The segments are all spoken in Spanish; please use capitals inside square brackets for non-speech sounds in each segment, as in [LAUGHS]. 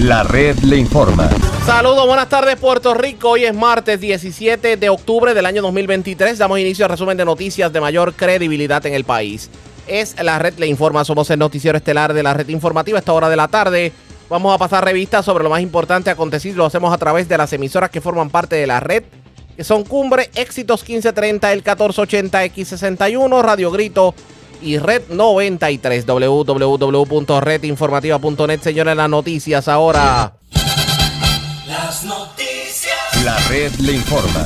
La red le informa. Saludos, buenas tardes Puerto Rico. Hoy es martes 17 de octubre del año 2023. Damos inicio al resumen de noticias de mayor credibilidad en el país. Es la red le informa. Somos el noticiero estelar de la red informativa a esta hora de la tarde. Vamos a pasar revistas sobre lo más importante acontecido. Lo hacemos a través de las emisoras que forman parte de la red, que son Cumbre, Éxitos 1530, el 1480, X61, Radio Grito y Red 93, www.redinformativa.net. Señores, las noticias ahora. Las noticias. La red le informa.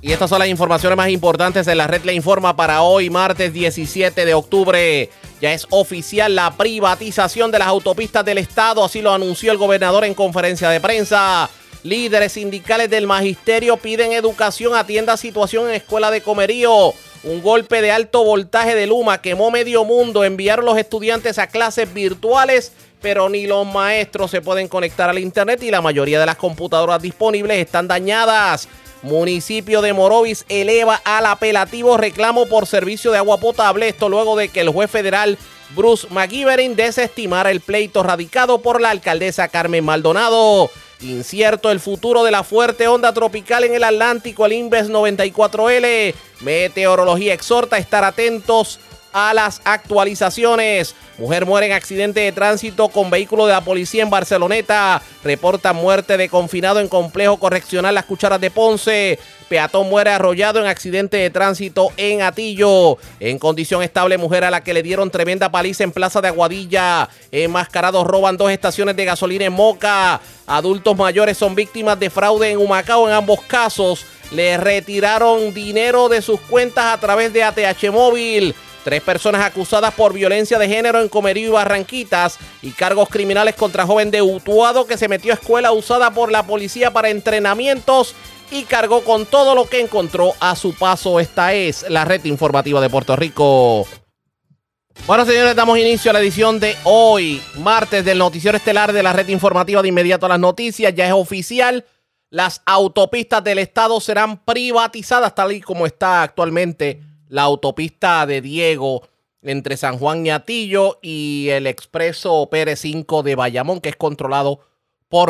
Y estas son las informaciones más importantes de la red le informa para hoy, martes 17 de octubre. Ya es oficial la privatización de las autopistas del Estado, así lo anunció el gobernador en conferencia de prensa. Líderes sindicales del magisterio piden educación, atienda situación en escuela de comerío. Un golpe de alto voltaje de Luma quemó medio mundo. Enviaron los estudiantes a clases virtuales, pero ni los maestros se pueden conectar al internet y la mayoría de las computadoras disponibles están dañadas. Municipio de Morovis eleva al apelativo reclamo por servicio de agua potable. Esto luego de que el juez federal Bruce McGivern desestimara el pleito radicado por la alcaldesa Carmen Maldonado. Incierto el futuro de la fuerte onda tropical en el Atlántico, el Inves 94L. Meteorología exhorta a estar atentos a las actualizaciones. Mujer muere en accidente de tránsito con vehículo de la policía en Barceloneta. Reporta muerte de confinado en complejo correccional Las Cucharas de Ponce. Peatón muere arrollado en accidente de tránsito en Atillo. En condición estable, mujer a la que le dieron tremenda paliza en Plaza de Aguadilla. Enmascarados roban dos estaciones de gasolina en Moca. Adultos mayores son víctimas de fraude en Humacao. En ambos casos, le retiraron dinero de sus cuentas a través de ATH Móvil. Tres personas acusadas por violencia de género en Comerío y Barranquitas y cargos criminales contra joven de Utuado que se metió a escuela usada por la policía para entrenamientos y cargó con todo lo que encontró a su paso. Esta es la red informativa de Puerto Rico. Bueno, señores, damos inicio a la edición de hoy, martes del noticiero estelar de la red informativa de inmediato a las noticias. Ya es oficial, las autopistas del estado serán privatizadas tal y como está actualmente la autopista de Diego entre San Juan y Atillo y el expreso Pérez 5 de Bayamón, que es controlado por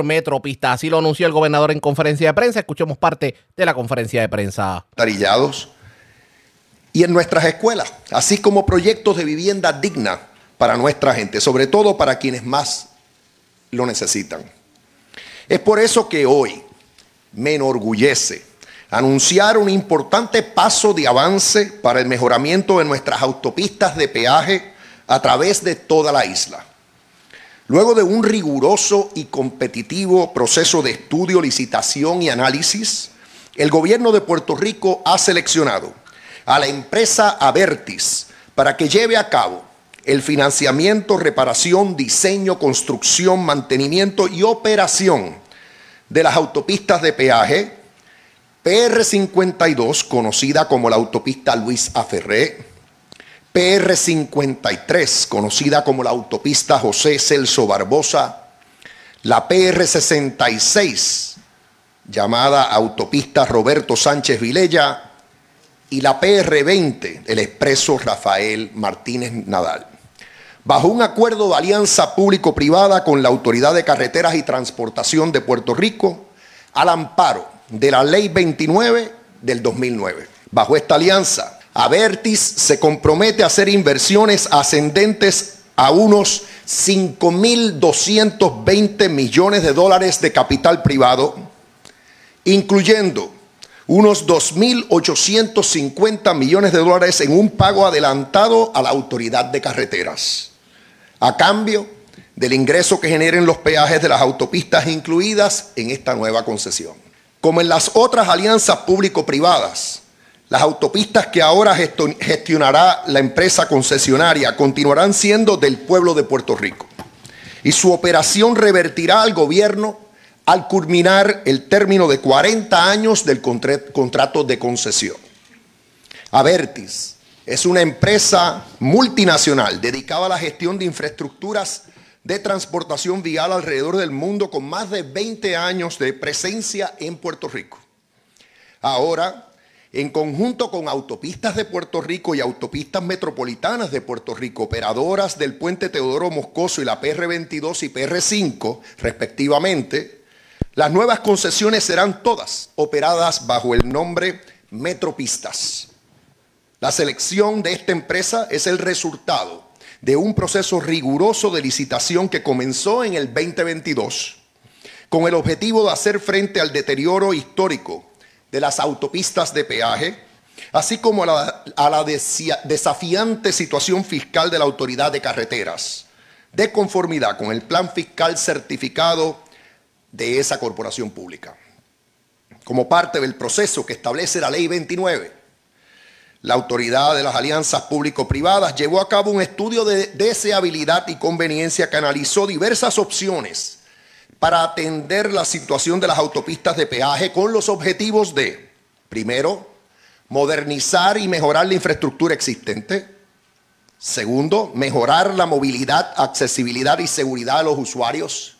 Metropista. Así lo anunció el gobernador en conferencia de prensa. Escuchemos parte de la conferencia de prensa. Tarillados y en nuestras escuelas, así como proyectos de vivienda digna para nuestra gente, sobre todo para quienes más lo necesitan. Es por eso que hoy me enorgullece anunciar un importante paso de avance para el mejoramiento de nuestras autopistas de peaje a través de toda la isla. Luego de un riguroso y competitivo proceso de estudio, licitación y análisis, el gobierno de Puerto Rico ha seleccionado a la empresa Avertis para que lleve a cabo el financiamiento, reparación, diseño, construcción, mantenimiento y operación de las autopistas de peaje PR52, conocida como la autopista Luis Aferré, PR53, conocida como la autopista José Celso Barbosa, la PR66, llamada autopista Roberto Sánchez Vilella, y la PR20, el expreso Rafael Martínez Nadal. Bajo un acuerdo de alianza público-privada con la Autoridad de Carreteras y Transportación de Puerto Rico, al amparo de la Ley 29 del 2009. Bajo esta alianza, Avertis se compromete a hacer inversiones ascendentes a unos 5.220 millones de dólares de capital privado, incluyendo unos 2.850 millones de dólares en un pago adelantado a la autoridad de carreteras, a cambio del ingreso que generen los peajes de las autopistas incluidas en esta nueva concesión. Como en las otras alianzas público-privadas, las autopistas que ahora gestionará la empresa concesionaria continuarán siendo del pueblo de Puerto Rico y su operación revertirá al gobierno al culminar el término de 40 años del contrato de concesión. Avertis es una empresa multinacional dedicada a la gestión de infraestructuras de transportación vial alrededor del mundo con más de 20 años de presencia en Puerto Rico. Ahora, en conjunto con Autopistas de Puerto Rico y Autopistas Metropolitanas de Puerto Rico, operadoras del puente Teodoro Moscoso y la PR22 y PR5, respectivamente, las nuevas concesiones serán todas operadas bajo el nombre Metropistas. La selección de esta empresa es el resultado de un proceso riguroso de licitación que comenzó en el 2022 con el objetivo de hacer frente al deterioro histórico de las autopistas de peaje, así como a la, desafiante situación fiscal de la autoridad de carreteras, de conformidad con el plan fiscal certificado de esa corporación pública. Como parte del proceso que establece la Ley 29, la autoridad de las alianzas público-privadas llevó a cabo un estudio de deseabilidad y conveniencia que analizó diversas opciones para atender la situación de las autopistas de peaje con los objetivos de, primero, modernizar y mejorar la infraestructura existente. Segundo, mejorar la movilidad, accesibilidad y seguridad de los usuarios.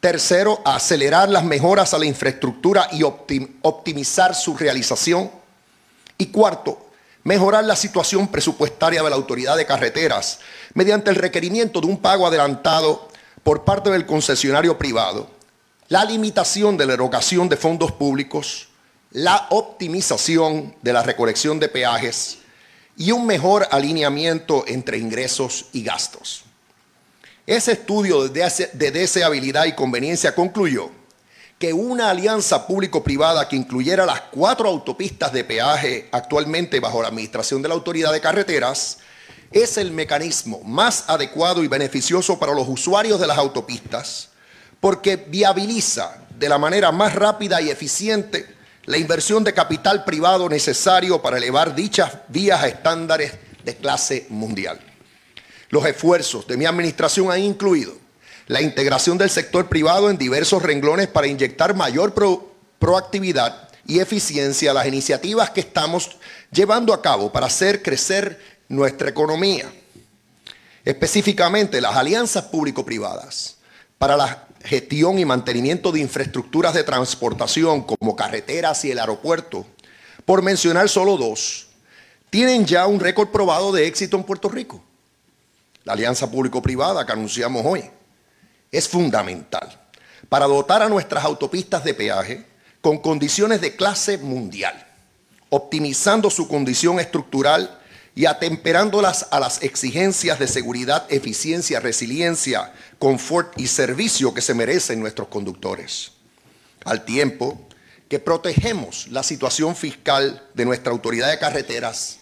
Tercero, acelerar las mejoras a la infraestructura y optimizar su realización. Y cuarto, mejorar la situación presupuestaria de la autoridad de carreteras mediante el requerimiento de un pago adelantado por parte del concesionario privado, la limitación de la erogación de fondos públicos, la optimización de la recolección de peajes y un mejor alineamiento entre ingresos y gastos. Ese estudio de deseabilidad y conveniencia concluyó que una alianza público-privada que incluyera las cuatro autopistas de peaje actualmente bajo la administración de la Autoridad de Carreteras es el mecanismo más adecuado y beneficioso para los usuarios de las autopistas porque viabiliza de la manera más rápida y eficiente la inversión de capital privado necesario para elevar dichas vías a estándares de clase mundial. Los esfuerzos de mi administración han incluido la integración del sector privado en diversos renglones para inyectar mayor proactividad y eficiencia a las iniciativas que estamos llevando a cabo para hacer crecer nuestra economía. Específicamente las alianzas público-privadas para la gestión y mantenimiento de infraestructuras de transportación como carreteras y el aeropuerto, por mencionar solo dos, tienen ya un récord probado de éxito en Puerto Rico. La alianza público-privada que anunciamos hoy es fundamental para dotar a nuestras autopistas de peaje con condiciones de clase mundial, optimizando su condición estructural y atemperándolas a las exigencias de seguridad, eficiencia, resiliencia, confort y servicio que se merecen nuestros conductores. Al tiempo que protegemos la situación fiscal de nuestra autoridad de carreteras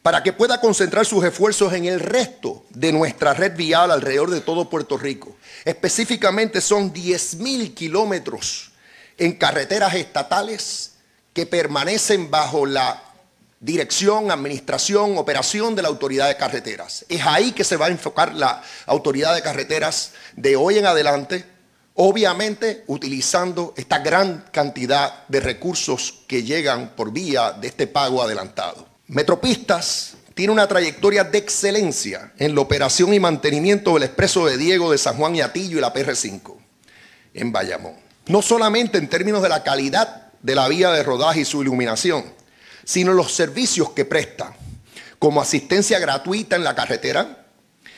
para que pueda concentrar sus esfuerzos en el resto de nuestra red vial alrededor de todo Puerto Rico. Específicamente son 10 mil kilómetros en carreteras estatales que permanecen bajo la dirección, administración, operación de la autoridad de carreteras. Es ahí que se va a enfocar la autoridad de carreteras de hoy en adelante, obviamente utilizando esta gran cantidad de recursos que llegan por vía de este pago adelantado. Metropistas tiene una trayectoria de excelencia en la operación y mantenimiento del expreso de Diego de San Juan y Atillo y la PR5 en Bayamón. No solamente en términos de la calidad de la vía de rodaje y su iluminación, sino los servicios que presta, como asistencia gratuita en la carretera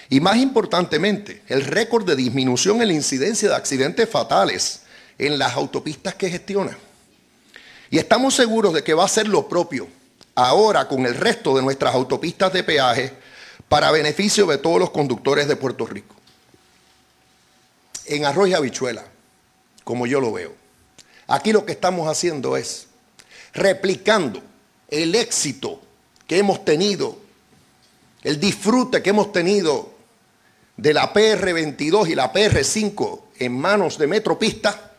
y más importantemente, el récord de disminución en la incidencia de accidentes fatales en las autopistas que gestiona. Y estamos seguros de que va a ser lo propio ahora con el resto de nuestras autopistas de peaje para beneficio de todos los conductores de Puerto Rico. En arroz y habichuela, como yo lo veo, aquí lo que estamos haciendo es replicando el éxito que hemos tenido, el disfrute que hemos tenido de la PR22 y la PR5 en manos de Metropista,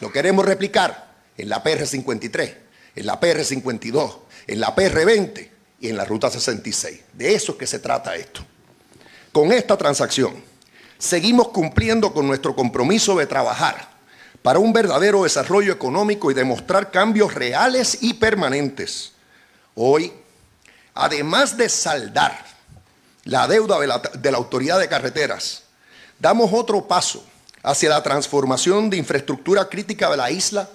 lo queremos replicar en la PR53, en la PR52, en la PR20 y en la Ruta 66. De eso es que se trata esto. Con esta transacción, seguimos cumpliendo con nuestro compromiso de trabajar para un verdadero desarrollo económico y demostrar cambios reales y permanentes. Hoy, además de saldar la deuda de la, Autoridad de Carreteras, damos otro paso hacia la transformación de infraestructura crítica de la isla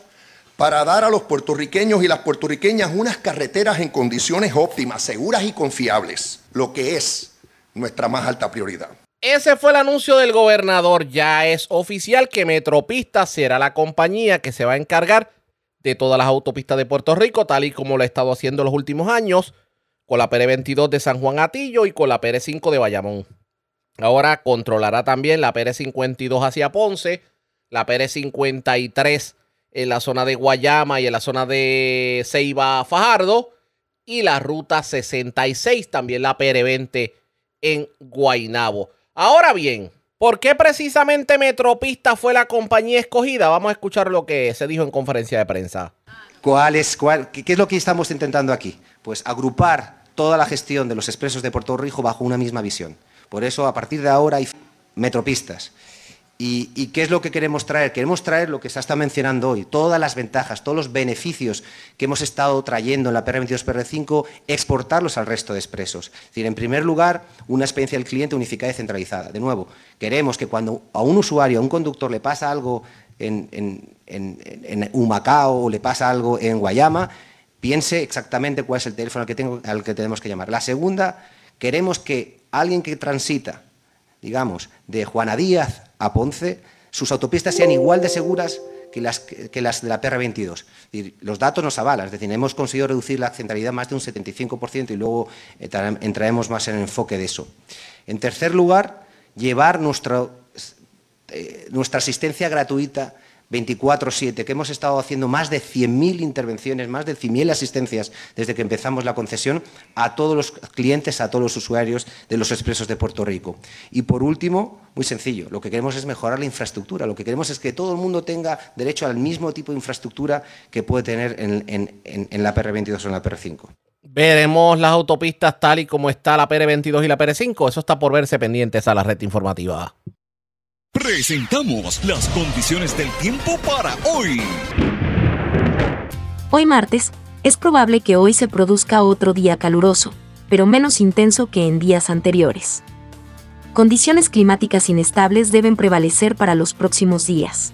para dar a los puertorriqueños y las puertorriqueñas unas carreteras en condiciones óptimas, seguras y confiables, lo que es nuestra más alta prioridad. Ese fue el anuncio del gobernador. Ya es oficial que Metropista será la compañía que se va a encargar de todas las autopistas de Puerto Rico, tal y como lo ha estado haciendo en los últimos años, con la PR22 de San Juan Atillo y con la PR5 de Bayamón. Ahora controlará también la PR52 hacia Ponce, la PR53 en la zona de Guayama y en la zona de Ceiba Fajardo, y la ruta 66, también la PR20 en Guainabo. Ahora bien, ¿por qué precisamente Metropista fue la compañía escogida? Vamos a escuchar lo que se dijo en conferencia de prensa. ¿Cuál es, cuál, qué, es lo que estamos intentando aquí? Pues agrupar toda la gestión de los expresos de Puerto Rico bajo una misma visión. Por eso, a partir de ahora hay metropistas. ¿Y, qué es lo que queremos traer? Queremos traer lo que se está mencionando hoy, todas las ventajas, todos los beneficios que hemos estado trayendo en la PR22-PR5, exportarlos al resto de expresos. Es decir, en primer lugar, una experiencia del cliente unificada y centralizada. De nuevo, queremos que cuando a un usuario, a un conductor le pasa algo en, en Humacao o le pasa algo en Guayama, piense exactamente cuál es el teléfono al que, tengo, al que tenemos que llamar. La segunda, queremos que alguien que transita, digamos, de Juana Díaz a Ponce, sus autopistas sean igual de seguras que las, que las de la PR22. Es decir, los datos nos avalan, es decir, hemos conseguido reducir la centralidad más de un 75% y luego entraremos más en el enfoque de eso. En tercer lugar, llevar eh, nuestra asistencia gratuita 24-7, que hemos estado haciendo más de 100.000 intervenciones, más de 100.000 asistencias desde que empezamos la concesión a todos los clientes, a todos los usuarios de los expresos de Puerto Rico. Y por último, muy sencillo, lo que queremos es mejorar la infraestructura, lo que queremos es que todo el mundo tenga derecho al mismo tipo de infraestructura que puede tener en, en, la PR22 o en la PR5. Veremos las autopistas tal y como está la PR22 y la PR5. Eso está por verse pendientes a la red informativa. Presentamos las condiciones del tiempo para hoy. Hoy martes, es probable que hoy se produzca otro día caluroso, pero menos intenso que en días anteriores. Condiciones climáticas inestables deben prevalecer para los próximos días.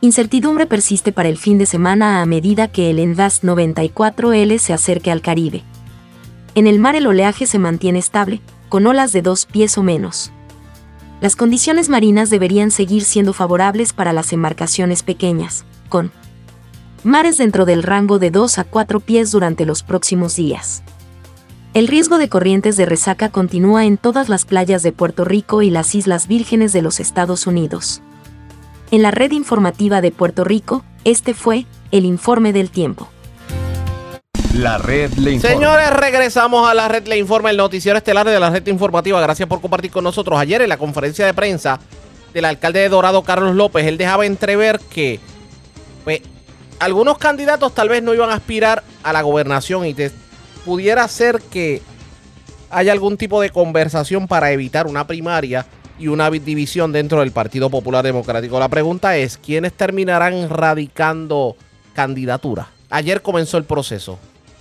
Incertidumbre persiste para el fin de semana a medida que el Envas 94L se acerque al Caribe. En el mar el oleaje se mantiene estable, con olas de dos pies o menos las condiciones marinas deberían seguir siendo favorables para las embarcaciones pequeñas, con mares dentro del rango de 2 a 4 pies durante los próximos días. El riesgo de corrientes de resaca continúa en todas las playas de Puerto Rico y las Islas Vírgenes de los Estados Unidos. En la red informativa de Puerto Rico, este fue el informe del tiempo. La red le informa. Señores, regresamos a la red le informa, el noticiero estelar de la red informativa. Gracias por compartir con nosotros. Ayer en la conferencia de prensa del alcalde de Dorado, Carlos López, él dejaba entrever que pues, algunos candidatos tal vez no iban a aspirar a la gobernación y pudiera ser que haya algún tipo de conversación para evitar una primaria y una división dentro del Partido Popular Democrático. La pregunta es, ¿quiénes terminarán radicando candidatura? Ayer comenzó el proceso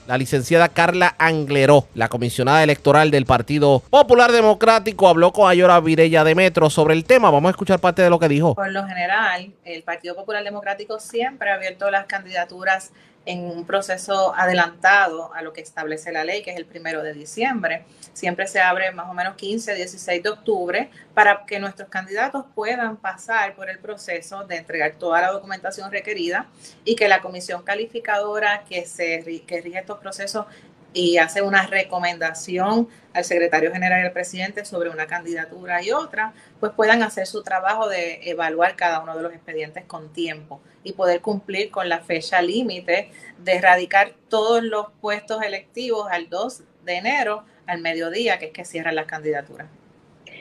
la licenciada Carla Angleró, la comisionada electoral del Partido Popular Democrático, habló con Ayora Virella de Metro sobre el tema. Vamos a escuchar parte de lo que dijo. Por lo general, el Partido Popular Democrático siempre ha abierto las candidaturas en un proceso adelantado a lo que establece la ley, que es el primero de diciembre. Siempre se abre más o menos 15, 16 de octubre para que nuestros candidatos puedan pasar por el proceso de entregar toda la documentación requerida y que la comisión calificadora que, se, que rige estos procesos y hace una recomendación al secretario general y al presidente sobre una candidatura y otra, pues puedan hacer su trabajo de evaluar cada uno de los expedientes con tiempo y poder cumplir con la fecha límite de erradicar todos los puestos electivos al 2 de enero al mediodía, que es que cierran las candidaturas.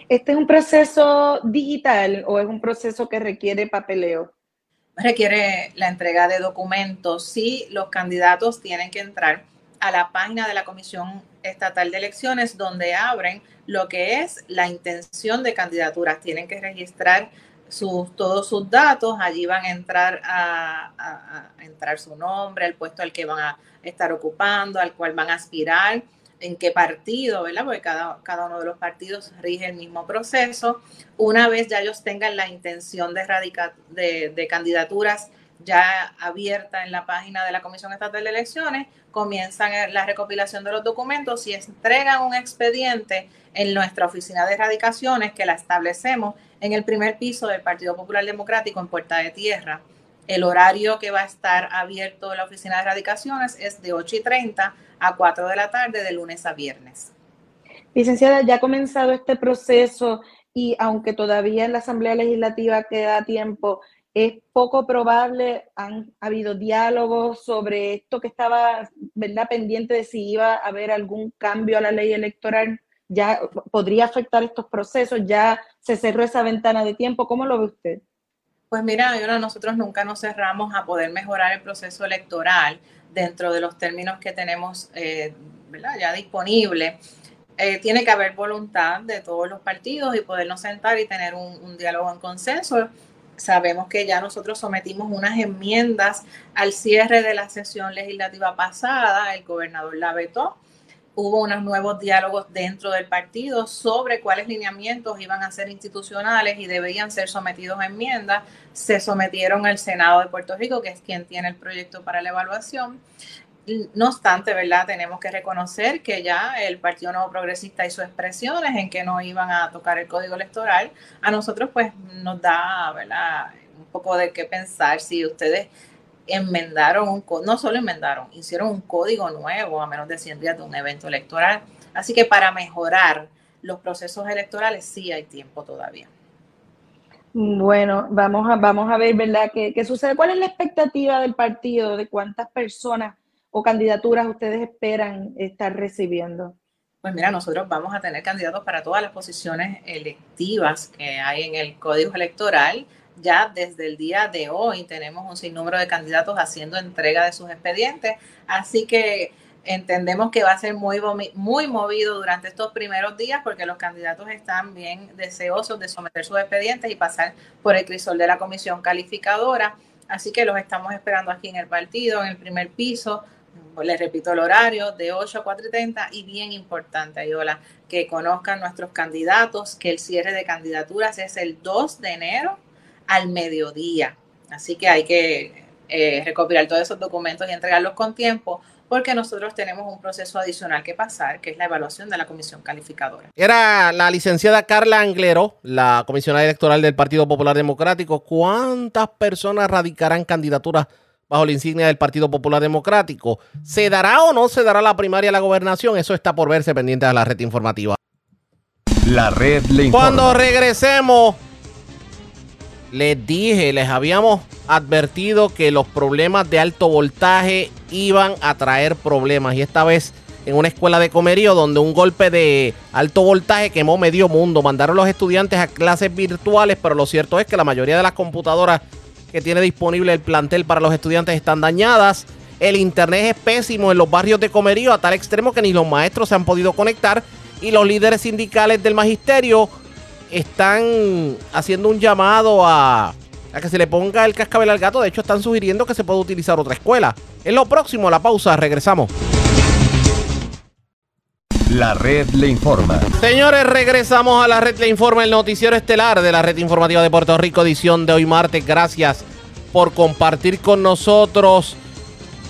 ¿Este es un proceso digital o es un proceso que requiere papeleo? Requiere la entrega de documentos. Sí, los candidatos tienen que entrar a la página de la Comisión Estatal de Elecciones donde abren lo que es la intención de candidaturas. Tienen que registrar sus, todos sus datos, allí van a entrar a, entrar su nombre, el puesto al que van a estar ocupando, al cual van a aspirar, en qué partido, ¿verdad? Porque cada, cada uno de los partidos rige el mismo proceso. Una vez ya ellos tengan la intención de, radica, de candidaturas ya abierta en la página de la Comisión Estatal de Elecciones, comienzan la recopilación de los documentos y entregan un expediente en nuestra oficina de erradicaciones que la establecemos en el primer piso del Partido Popular Democrático en Puerta de Tierra. El horario que va a estar abierto la oficina de erradicaciones es de 8 y 30 a 4 de la tarde de lunes a viernes. Licenciada, ya ha comenzado este proceso y aunque todavía en la Asamblea Legislativa queda tiempo, es poco probable, han habido diálogos sobre esto que estaba ¿verdad? pendiente de si iba a haber algún cambio a la ley electoral, ya podría afectar estos procesos, ya se cerró esa ventana de tiempo, ¿cómo lo ve usted? Pues mira, nosotros nunca nos cerramos a poder mejorar el proceso electoral dentro de los términos que tenemos eh, ¿verdad? ya disponible. Eh, tiene que haber voluntad de todos los partidos y podernos sentar y tener un diálogo en consenso Sabemos que ya nosotros sometimos unas enmiendas al cierre de la sesión legislativa pasada, el gobernador la vetó. Hubo unos nuevos diálogos dentro del partido sobre cuáles lineamientos iban a ser institucionales y debían ser sometidos a enmiendas. Se sometieron al Senado de Puerto Rico, que es quien tiene el proyecto para la evaluación. No obstante, ¿verdad? Tenemos que reconocer que ya el Partido Nuevo Progresista hizo expresiones en que no iban a tocar el código electoral. A nosotros, pues, nos da, ¿verdad? Un poco de qué pensar si ustedes enmendaron un no solo enmendaron, hicieron un código nuevo a menos de 100 días de un evento electoral. Así que para mejorar los procesos electorales sí hay tiempo todavía. Bueno, vamos a, vamos a ver, ¿verdad? ¿Qué, ¿Qué sucede? ¿Cuál es la expectativa del partido? ¿De cuántas personas o candidaturas ustedes esperan estar recibiendo? Pues mira, nosotros vamos a tener candidatos para todas las posiciones electivas que hay en el código electoral. Ya desde el día de hoy tenemos un sinnúmero de candidatos haciendo entrega de sus expedientes, así que entendemos que va a ser muy, muy movido durante estos primeros días porque los candidatos están bien deseosos de someter sus expedientes y pasar por el crisol de la comisión calificadora. Así que los estamos esperando aquí en el partido, en el primer piso, pues les repito el horario, de 8 a 4 y 30 y bien importante, Ayola, que conozcan nuestros candidatos, que el cierre de candidaturas es el 2 de enero al mediodía. Así que hay que eh, recopilar todos esos documentos y entregarlos con tiempo porque nosotros tenemos un proceso adicional que pasar, que es la evaluación de la comisión calificadora. Era la licenciada Carla Anglero, la comisionada electoral del Partido Popular Democrático. ¿Cuántas personas radicarán candidaturas bajo la insignia del Partido Popular Democrático. ¿Se dará o no se dará la primaria a la gobernación? Eso está por verse pendiente de la red informativa. La red le informa. Cuando regresemos, les dije, les habíamos advertido que los problemas de alto voltaje iban a traer problemas. Y esta vez en una escuela de comerío donde un golpe de alto voltaje quemó medio mundo. Mandaron los estudiantes a clases virtuales, pero lo cierto es que la mayoría de las computadoras que tiene disponible el plantel para los estudiantes están dañadas. El internet es pésimo en los barrios de Comerío a tal extremo que ni los maestros se han podido conectar y los líderes sindicales del magisterio están haciendo un llamado a, a que se le ponga el cascabel al gato. De hecho, están sugiriendo que se pueda utilizar otra escuela. En lo próximo, la pausa, regresamos. La red le informa. Señores, regresamos a la red le informa, el noticiero estelar de la red informativa de Puerto Rico, edición de hoy martes. Gracias por compartir con nosotros.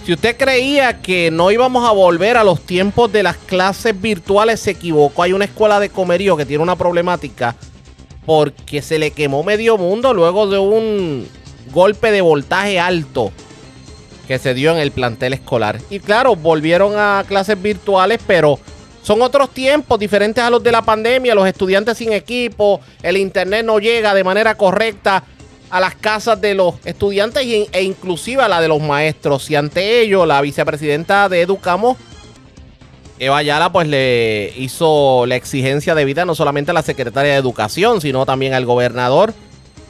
Si usted creía que no íbamos a volver a los tiempos de las clases virtuales, se equivocó. Hay una escuela de comerío que tiene una problemática porque se le quemó medio mundo luego de un golpe de voltaje alto que se dio en el plantel escolar. Y claro, volvieron a clases virtuales, pero son otros tiempos diferentes a los de la pandemia, los estudiantes sin equipo, el internet no llega de manera correcta a las casas de los estudiantes e inclusive a la de los maestros. Y ante ello, la vicepresidenta de Educamos, Eva Ayala, pues le hizo la exigencia de vida no solamente a la secretaria de Educación, sino también al gobernador,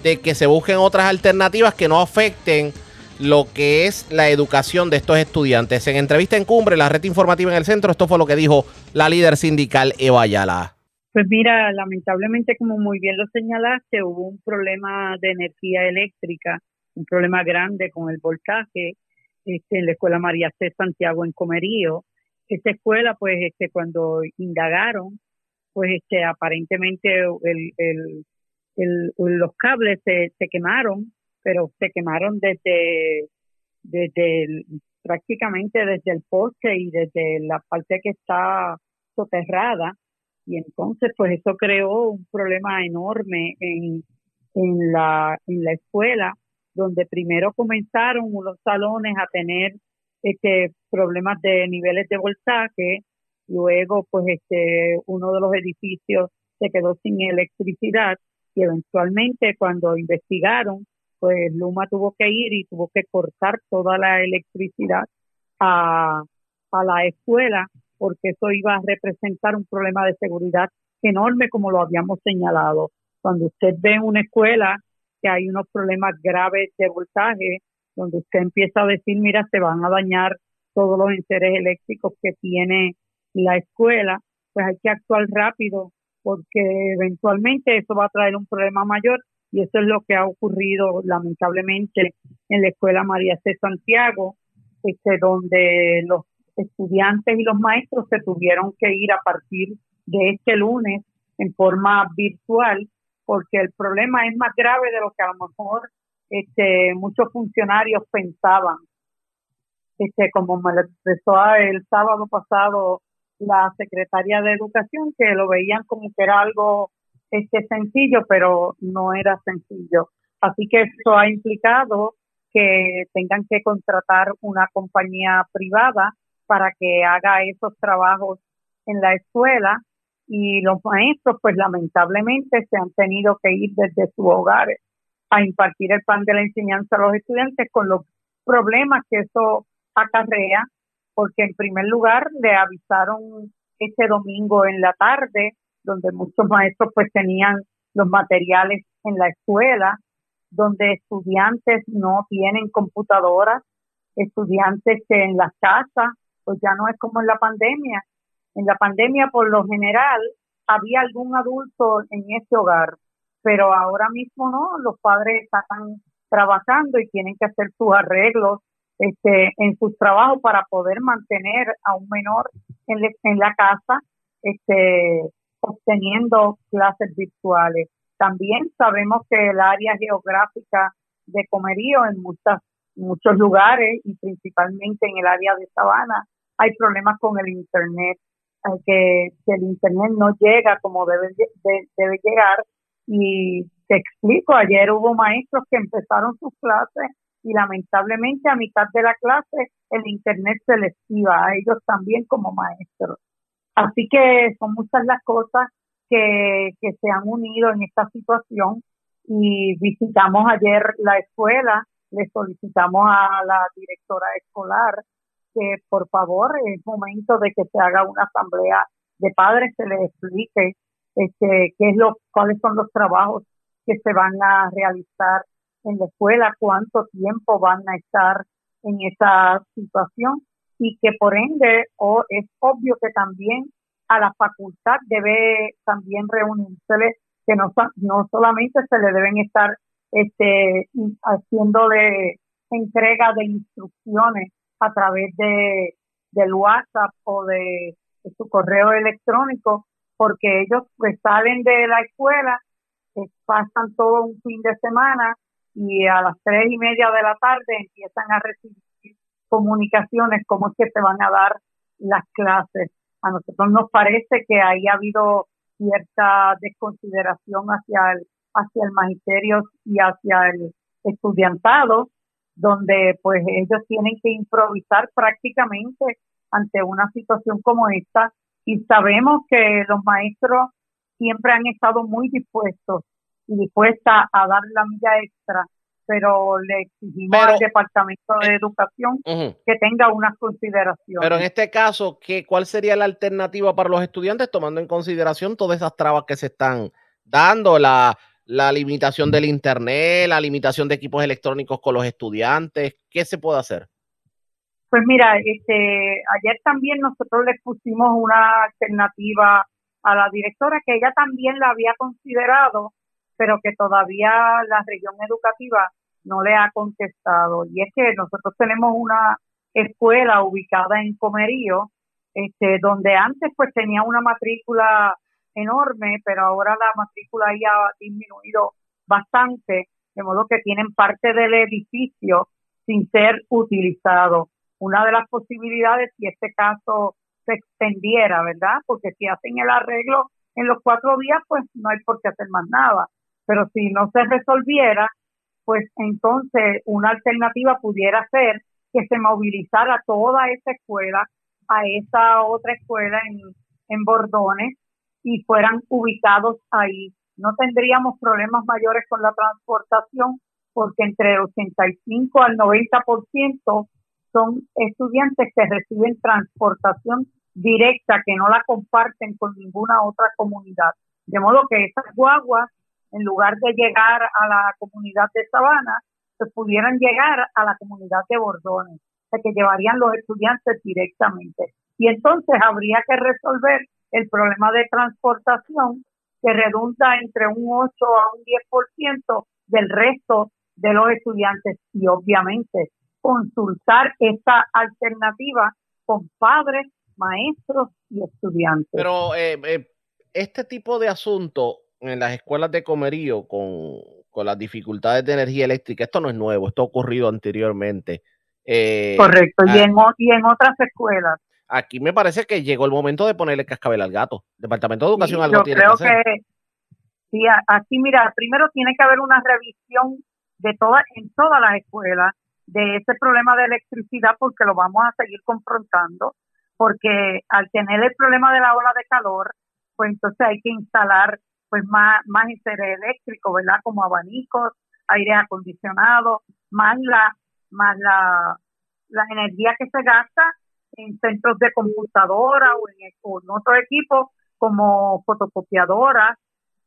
de que se busquen otras alternativas que no afecten lo que es la educación de estos estudiantes. En entrevista en Cumbre, la red informativa en el centro, esto fue lo que dijo la líder sindical Eva Ayala. Pues mira, lamentablemente, como muy bien lo señalaste, hubo un problema de energía eléctrica, un problema grande con el voltaje este, en la escuela María C. Santiago en Comerío. Esta escuela, pues, este, cuando indagaron, pues, este, aparentemente los cables se quemaron pero se quemaron desde, desde prácticamente desde el poste y desde la parte que está soterrada. Y entonces, pues eso creó un problema enorme en, en, la, en la escuela, donde primero comenzaron unos salones a tener este, problemas de niveles de voltaje, luego pues este, uno de los edificios se quedó sin electricidad y eventualmente cuando investigaron, pues Luma tuvo que ir y tuvo que cortar toda la electricidad a, la escuela porque eso iba a representar un problema de seguridad enorme como lo habíamos señalado. Cuando usted ve en una escuela que hay unos problemas graves de voltaje, donde usted empieza a decir, mira, se van a dañar todos los enseres eléctricos que tiene la escuela, pues hay que actuar rápido porque eventualmente eso va a traer un problema mayor y eso es lo que ha ocurrido lamentablemente en la escuela María C. Santiago, este, donde los estudiantes y los maestros se tuvieron que ir a partir de este lunes en forma virtual porque el problema es más grave de lo que a lo mejor este, muchos funcionarios pensaban. Este, como me lo expresó el sábado pasado la secretaria de Educación, que lo veían como que era algo este, sencillo, pero no era sencillo. Así que eso ha implicado que tengan que contratar una compañía privada para que haga esos trabajos en la escuela y los maestros pues lamentablemente se han tenido que ir desde sus hogares a impartir el plan de la enseñanza a los estudiantes con los problemas que eso acarrea porque en primer lugar le avisaron ese domingo en la tarde donde muchos maestros pues tenían los materiales en la escuela donde estudiantes no tienen computadoras, estudiantes que en las casas, pues ya no es como en la pandemia. En la pandemia, por lo general, había algún adulto en ese hogar, pero ahora mismo no, los padres están trabajando y tienen que hacer sus arreglos este, en sus trabajos para poder mantener a un menor en, en la casa, este, obteniendo clases virtuales. También sabemos que el área geográfica de Comerío en muchas, muchos lugares y principalmente en el área de Sabana hay problemas con el Internet, eh, que, que el Internet no llega como debe, de- debe llegar. Y te explico, ayer hubo maestros que empezaron sus clases y lamentablemente a mitad de la clase el Internet se les iba a ellos también como maestros. Así que son muchas las cosas que, que se han unido en esta situación. Y visitamos ayer la escuela, le solicitamos a la directora escolar que por favor es momento de que se haga una asamblea de padres, se les explique este, qué es lo, cuáles son los trabajos que se van a realizar en la escuela, cuánto tiempo van a estar en esa situación y que por ende o es obvio que también a la facultad debe también reunirse que no, no solamente se le deben estar este haciéndole entrega de instrucciones a través de del WhatsApp o de, su correo electrónico porque ellos salen de la escuela eh, pasan todo un fin de semana y a las tres y media de la tarde empiezan a recibir comunicaciones cómo es que se van a dar las clases. A nosotros nos parece que ahí ha habido cierta desconsideración hacia el, hacia el magisterio y hacia el estudiantado, donde pues ellos tienen que improvisar prácticamente ante una situación como esta y sabemos que los maestros siempre han estado muy dispuestos y dispuestas a dar la milla extra, pero le exigimos Pero- al Departamento de Educación Ujú. que tenga unas consideraciones. Pero en este caso, ¿qué, ¿cuál sería la alternativa para los estudiantes tomando en consideración todas esas trabas que se están dando? La, la limitación del Internet, la limitación de equipos electrónicos con los estudiantes. ¿Qué se puede hacer? Pues mira, este, ayer también nosotros le pusimos una alternativa a la directora que ella también la había considerado, pero que todavía la región educativa no le ha contestado. Y es que nosotros tenemos una escuela ubicada en Comerío, este, donde antes pues tenía una matrícula enorme, pero ahora la matrícula ahí ha disminuido bastante. de modo que tienen parte del edificio sin ser utilizado. Una de las posibilidades, si este caso se extendiera, ¿verdad? Porque si hacen el arreglo en los cuatro días, pues no hay por qué hacer más nada. Pero si no se resolviera, pues entonces una alternativa pudiera ser que se movilizara toda esa escuela a esa otra escuela en, en Bordones y fueran ubicados ahí. No tendríamos problemas mayores con la transportación porque entre el 85 al 90% son estudiantes que reciben transportación directa, que no la comparten con ninguna otra comunidad. De modo que esas guaguas, en lugar de llegar a la comunidad de Sabana, se pudieran llegar a la comunidad de Bordones, que llevarían los estudiantes directamente. Y entonces habría que resolver el problema de transportación que redunda entre un 8 a un 10% del resto de los estudiantes y obviamente consultar esta alternativa con padres, maestros y estudiantes. Pero eh, eh, este tipo de asunto en las escuelas de comerío con, con, las dificultades de energía eléctrica, esto no es nuevo, esto ha ocurrido anteriormente. Eh, Correcto, y, en, y en otras escuelas. Aquí me parece que llegó el momento de ponerle cascabel al gato. Departamento de Educación algo yo tiene creo que hacer. Que, sí, aquí mira, primero tiene que haber una revisión de todas en todas las escuelas de ese problema de electricidad porque lo vamos a seguir confrontando porque al tener el problema de la ola de calor pues entonces hay que instalar pues más más eléctrico verdad como abanicos aire acondicionado más la más la la energía que se gasta en centros de computadora o en, o en otros equipos como fotocopiadoras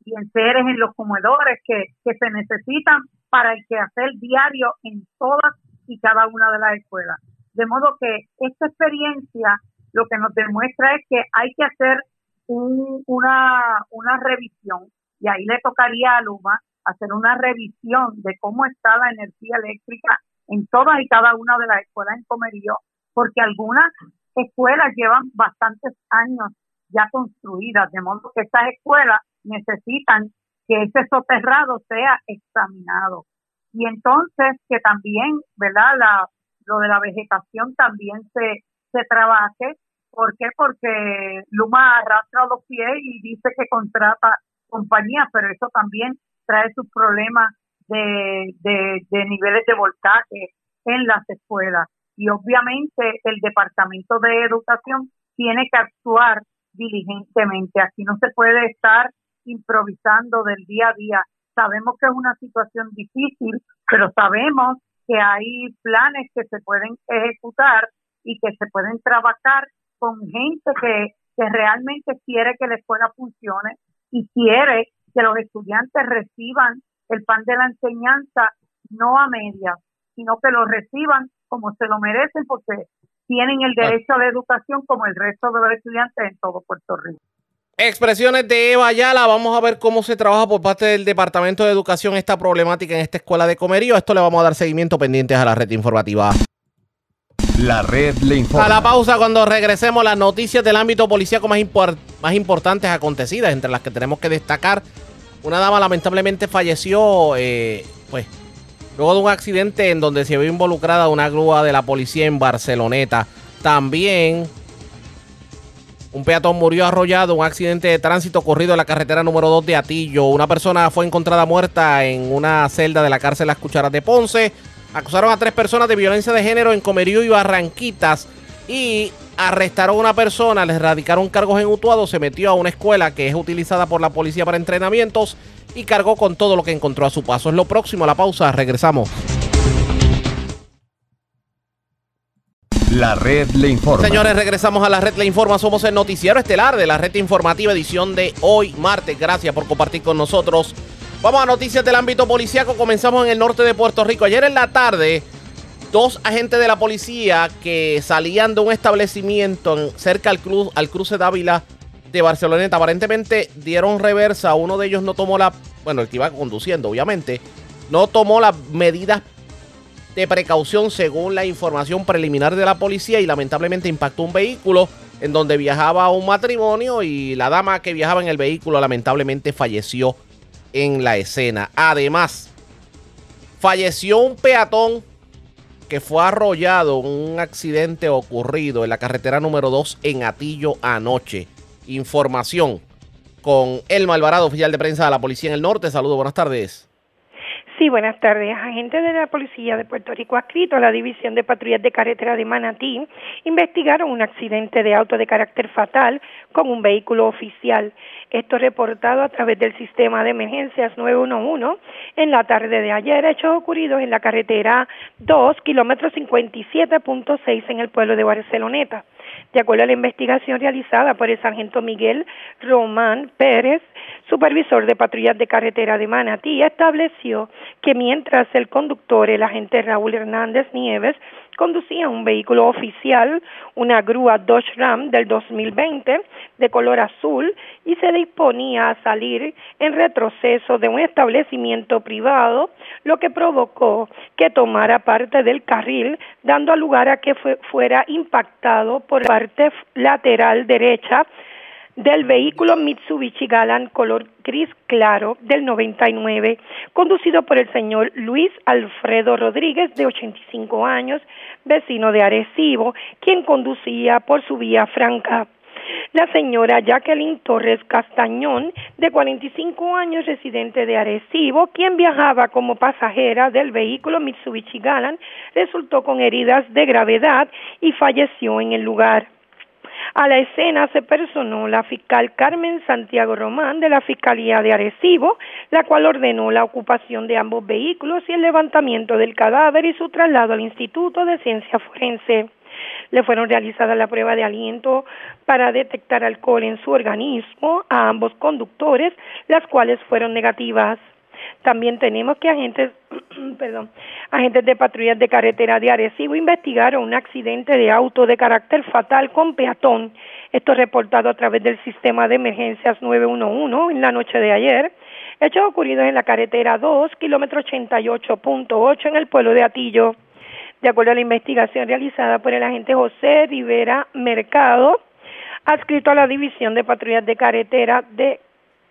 y en seres en los comedores que, que se necesitan para el quehacer diario en todas y cada una de las escuelas. De modo que esta experiencia lo que nos demuestra es que hay que hacer un, una, una revisión y ahí le tocaría a Luma hacer una revisión de cómo está la energía eléctrica en todas y cada una de las escuelas en Comerío, porque algunas escuelas llevan bastantes años ya construidas, de modo que estas escuelas necesitan que ese soterrado sea examinado. Y entonces que también, ¿verdad? La, lo de la vegetación también se, se trabaje. ¿Por qué? Porque Luma arrastra los pies y dice que contrata compañías, pero eso también trae sus problemas de, de, de niveles de voltaje en las escuelas. Y obviamente el Departamento de Educación tiene que actuar diligentemente. Aquí no se puede estar improvisando del día a día. Sabemos que es una situación difícil, pero sabemos que hay planes que se pueden ejecutar y que se pueden trabajar con gente que, que realmente quiere que la escuela funcione y quiere que los estudiantes reciban el pan de la enseñanza no a medias, sino que lo reciban como se lo merecen porque tienen el derecho a la educación como el resto de los estudiantes en todo Puerto Rico. Expresiones de Eva Ayala. Vamos a ver cómo se trabaja por parte del Departamento de Educación esta problemática en esta escuela de comerío. Esto le vamos a dar seguimiento pendientes a la red informativa. La red le informa. A la pausa, cuando regresemos, las noticias del ámbito policíaco más, más importantes acontecidas, entre las que tenemos que destacar. Una dama lamentablemente falleció, eh, pues, luego de un accidente en donde se vio involucrada una grúa de la policía en Barceloneta. También un peatón murió arrollado un accidente de tránsito ocurrido en la carretera número 2 de Atillo. Una persona fue encontrada muerta en una celda de la cárcel Las Cucharas de Ponce. Acusaron a tres personas de violencia de género en Comerío y Barranquitas. Y arrestaron a una persona, les radicaron cargos en Utuado, se metió a una escuela que es utilizada por la policía para entrenamientos y cargó con todo lo que encontró a su paso. Es lo próximo, a la pausa, regresamos. La red le informa. Señores, regresamos a la red le informa. Somos el noticiero estelar de la red informativa edición de hoy, martes. Gracias por compartir con nosotros. Vamos a noticias del ámbito policíaco. Comenzamos en el norte de Puerto Rico. Ayer en la tarde, dos agentes de la policía que salían de un establecimiento cerca al, cruz, al cruce Dávila de Barceloneta, aparentemente dieron reversa. Uno de ellos no tomó la, bueno, el que iba conduciendo, obviamente, no tomó las medidas de precaución según la información preliminar de la policía y lamentablemente impactó un vehículo en donde viajaba un matrimonio y la dama que viajaba en el vehículo lamentablemente falleció en la escena. Además, Falleció un peatón que fue arrollado en un accidente ocurrido en la carretera número 2 en Atillo anoche. Información con Elma Alvarado, oficial de prensa de la Policía en el Norte. Saludos, buenas tardes. Sí, buenas tardes. Agentes de la Policía de Puerto Rico adscrito a la División de Patrullas de Carretera de Manatí investigaron un accidente de auto de carácter fatal con un vehículo oficial. Esto reportado a través del sistema de emergencias 911 en la tarde de ayer, hechos ocurridos en la carretera 2, kilómetro 57.6 en el pueblo de Barceloneta. De acuerdo a la investigación realizada por el sargento Miguel Román Pérez, supervisor de patrullas de carretera de Manatí, estableció que mientras el conductor, el agente Raúl Hernández Nieves, conducía un vehículo oficial, una grúa Dodge Ram del 2020 de color azul y se disponía a salir en retroceso de un establecimiento privado, lo que provocó que tomara parte del carril, dando lugar a que fuera impactado por la parte lateral derecha del vehículo Mitsubishi Galant color gris claro del 99, conducido por el señor Luis Alfredo Rodríguez, de 85 años, vecino de Arecibo, quien conducía por su vía franca. La señora Jacqueline Torres Castañón, de 45 años, residente de Arecibo, quien viajaba como pasajera del vehículo Mitsubishi Galant, resultó con heridas de gravedad y falleció en el lugar. A la escena se personó la fiscal Carmen Santiago Román de la Fiscalía de Arecibo, la cual ordenó la ocupación de ambos vehículos y el levantamiento del cadáver y su traslado al Instituto de Ciencia Forense. Le fueron realizadas la prueba de aliento para detectar alcohol en su organismo a ambos conductores, las cuales fueron negativas. También tenemos que agentes, [CLEARS THROAT] perdón, agentes de patrullas de carretera de Arecibo investigaron un accidente de auto de carácter fatal con peatón. Esto reportado a través del sistema de emergencias 911 en la noche de ayer. Hechos ocurridos en la carretera 2, kilómetro 88.8 en el pueblo de Atillo. De acuerdo a la investigación realizada por el agente José Rivera Mercado, adscrito a la División de Patrullas de Carretera de,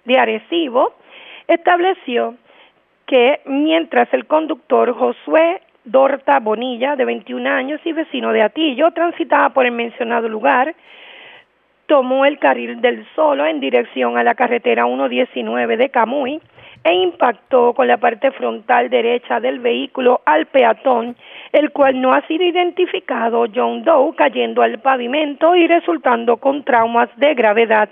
de Arecibo, estableció que mientras el conductor Josué Dorta Bonilla, de 21 años y vecino de Atillo, transitaba por el mencionado lugar, tomó el carril del solo en dirección a la carretera 119 de Camuy e impactó con la parte frontal derecha del vehículo al peatón, el cual no ha sido identificado John Doe cayendo al pavimento y resultando con traumas de gravedad.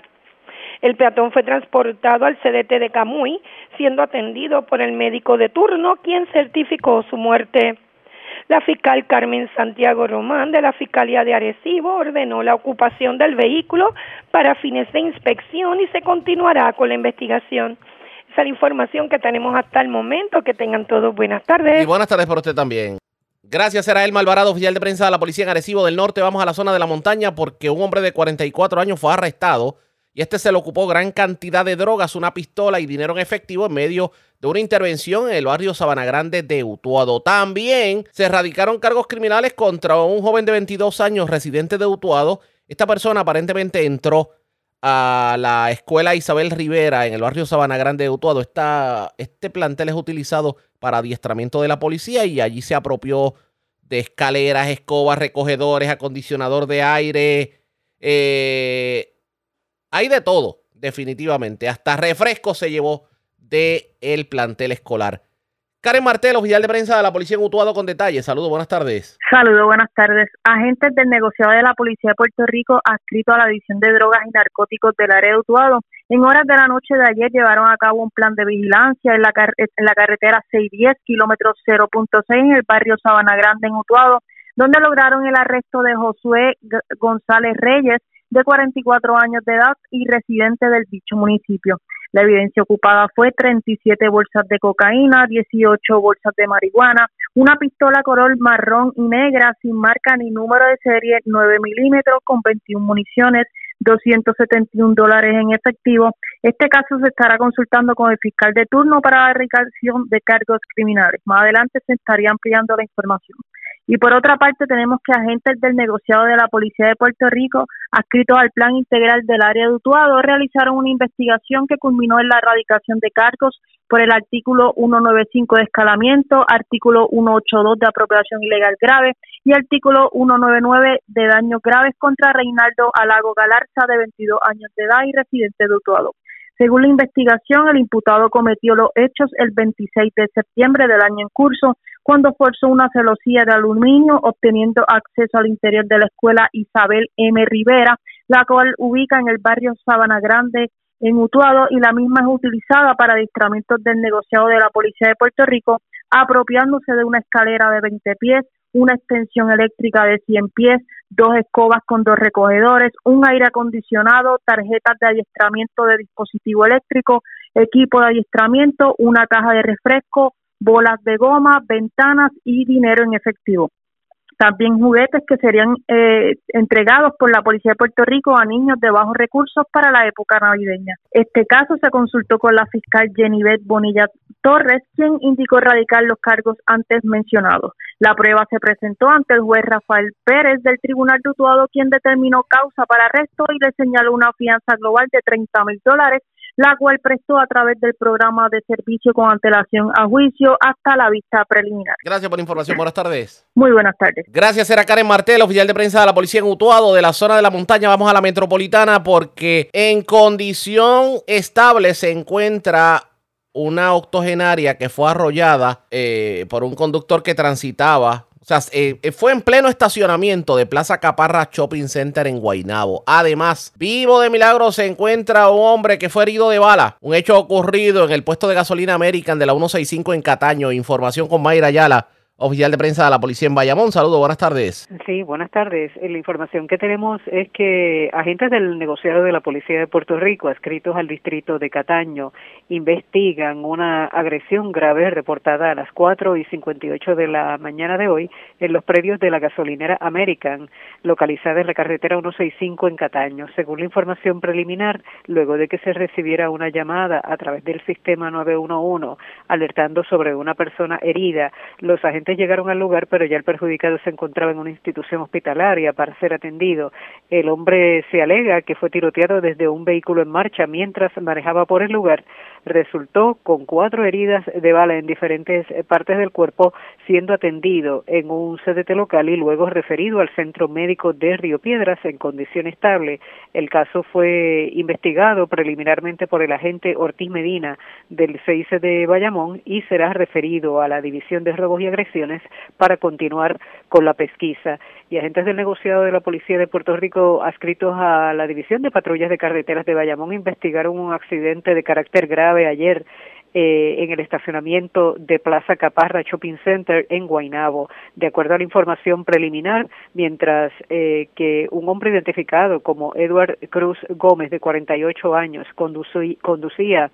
El peatón fue transportado al CDT de Camuy, siendo atendido por el médico de turno, quien certificó su muerte. La fiscal Carmen Santiago Román de la Fiscalía de Arecibo ordenó la ocupación del vehículo para fines de inspección y se continuará con la investigación. Esa es la información que tenemos hasta el momento. Que tengan todos buenas tardes. Y buenas tardes para usted también. Gracias, era el Malvarado, oficial de prensa de la Policía en Arecibo del Norte. Vamos a la zona de la montaña porque un hombre de 44 años fue arrestado y este se le ocupó gran cantidad de drogas, una pistola y dinero en efectivo en medio de una intervención en el barrio Sabana Grande de Utuado. También se erradicaron cargos criminales contra un joven de 22 años residente de Utuado. Esta persona aparentemente entró a la escuela Isabel Rivera en el barrio Sabana Grande de Utuado. este plantel es utilizado para adiestramiento de la policía y allí se apropió de escaleras, escobas, recogedores, acondicionador de aire, eh, hay de todo, definitivamente. Hasta refresco se llevó del el plantel escolar. Karen Martel, oficial de prensa de la Policía en Utuado con detalles. Saludos, buenas tardes. Saludos, buenas tardes. Agentes del negociado de la Policía de Puerto Rico, adscrito a la División de Drogas y Narcóticos del área de Utuado, en horas de la noche de ayer llevaron a cabo un plan de vigilancia en la, en la carretera 610, kilómetros 0.6, en el barrio Sabana Grande, en Utuado, donde lograron el arresto de Josué González Reyes, de 44 años de edad y residente del dicho municipio. La evidencia ocupada fue 37 bolsas de cocaína, 18 bolsas de marihuana, una pistola color marrón y negra sin marca ni número de serie 9 milímetros con 21 municiones, 271 dólares en efectivo. Este caso se estará consultando con el fiscal de turno para la erradicación de cargos criminales. Más adelante se estaría ampliando la información. Y por otra parte, tenemos que agentes del negociado de la Policía de Puerto Rico, adscritos al Plan Integral del Área de Utuado, realizaron una investigación que culminó en la erradicación de cargos por el artículo 195 de escalamiento, artículo 182 de apropiación ilegal grave y artículo 199 de daños graves contra Reinaldo Alago Galarza, de 22 años de edad y residente de Utuado. Según la investigación, el imputado cometió los hechos el 26 de septiembre del año en curso, cuando forzó una celosía de aluminio, obteniendo acceso al interior de la escuela Isabel M. Rivera, la cual ubica en el barrio Sabana Grande, en Utuado, y la misma es utilizada para adiestramientos del negociado de la Policía de Puerto Rico, apropiándose de una escalera de 20 pies, una extensión eléctrica de 100 pies, dos escobas con dos recogedores, un aire acondicionado, tarjetas de adiestramiento de dispositivo eléctrico, equipo de adiestramiento, una caja de refresco, bolas de goma, ventanas y dinero en efectivo también juguetes que serían eh, entregados por la Policía de Puerto Rico a niños de bajos recursos para la época navideña. Este caso se consultó con la fiscal Jenibet Bonilla Torres, quien indicó erradicar los cargos antes mencionados. La prueba se presentó ante el juez Rafael Pérez del Tribunal de quien determinó causa para arresto y le señaló una fianza global de 30 mil dólares la cual prestó a través del programa de servicio con antelación a juicio hasta la vista preliminar. Gracias por la información. Buenas tardes. Muy buenas tardes. Gracias, era Karen Martel, oficial de prensa de la Policía en Utuado, de la zona de la montaña. Vamos a la metropolitana porque en condición estable se encuentra una octogenaria que fue arrollada eh, por un conductor que transitaba o sea, eh, eh, fue en pleno estacionamiento de Plaza Caparra Shopping Center en Guaynabo. Además, vivo de milagro se encuentra un hombre que fue herido de bala. Un hecho ocurrido en el puesto de gasolina American de la 165 en Cataño. Información con Mayra Ayala oficial de prensa de la policía en Bayamón. Saludos, buenas tardes. Sí, buenas tardes. Eh, la información que tenemos es que agentes del negociado de la policía de Puerto Rico, adscritos al distrito de Cataño, investigan una agresión grave reportada a las 4 y 58 de la mañana de hoy en los predios de la gasolinera American, localizada en la carretera 165 en Cataño. Según la información preliminar, luego de que se recibiera una llamada a través del sistema 911 alertando sobre una persona herida, los agentes llegaron al lugar, pero ya el perjudicado se encontraba en una institución hospitalaria para ser atendido. El hombre se alega que fue tiroteado desde un vehículo en marcha mientras manejaba por el lugar. Resultó con cuatro heridas de bala en diferentes partes del cuerpo, siendo atendido en un CDT local y luego referido al centro médico de Río Piedras en condición estable. El caso fue investigado preliminarmente por el agente Ortiz Medina del CIC de Bayamón y será referido a la División de Robos y Agresiones para continuar con la pesquisa. Y agentes del negociado de la Policía de Puerto Rico adscritos a la División de Patrullas de Carreteras de Bayamón investigaron un accidente de carácter grave ayer eh, en el estacionamiento de Plaza Caparra Shopping Center en Guaynabo. De acuerdo a la información preliminar, mientras eh, que un hombre identificado como Edward Cruz Gómez, de 48 años, conducía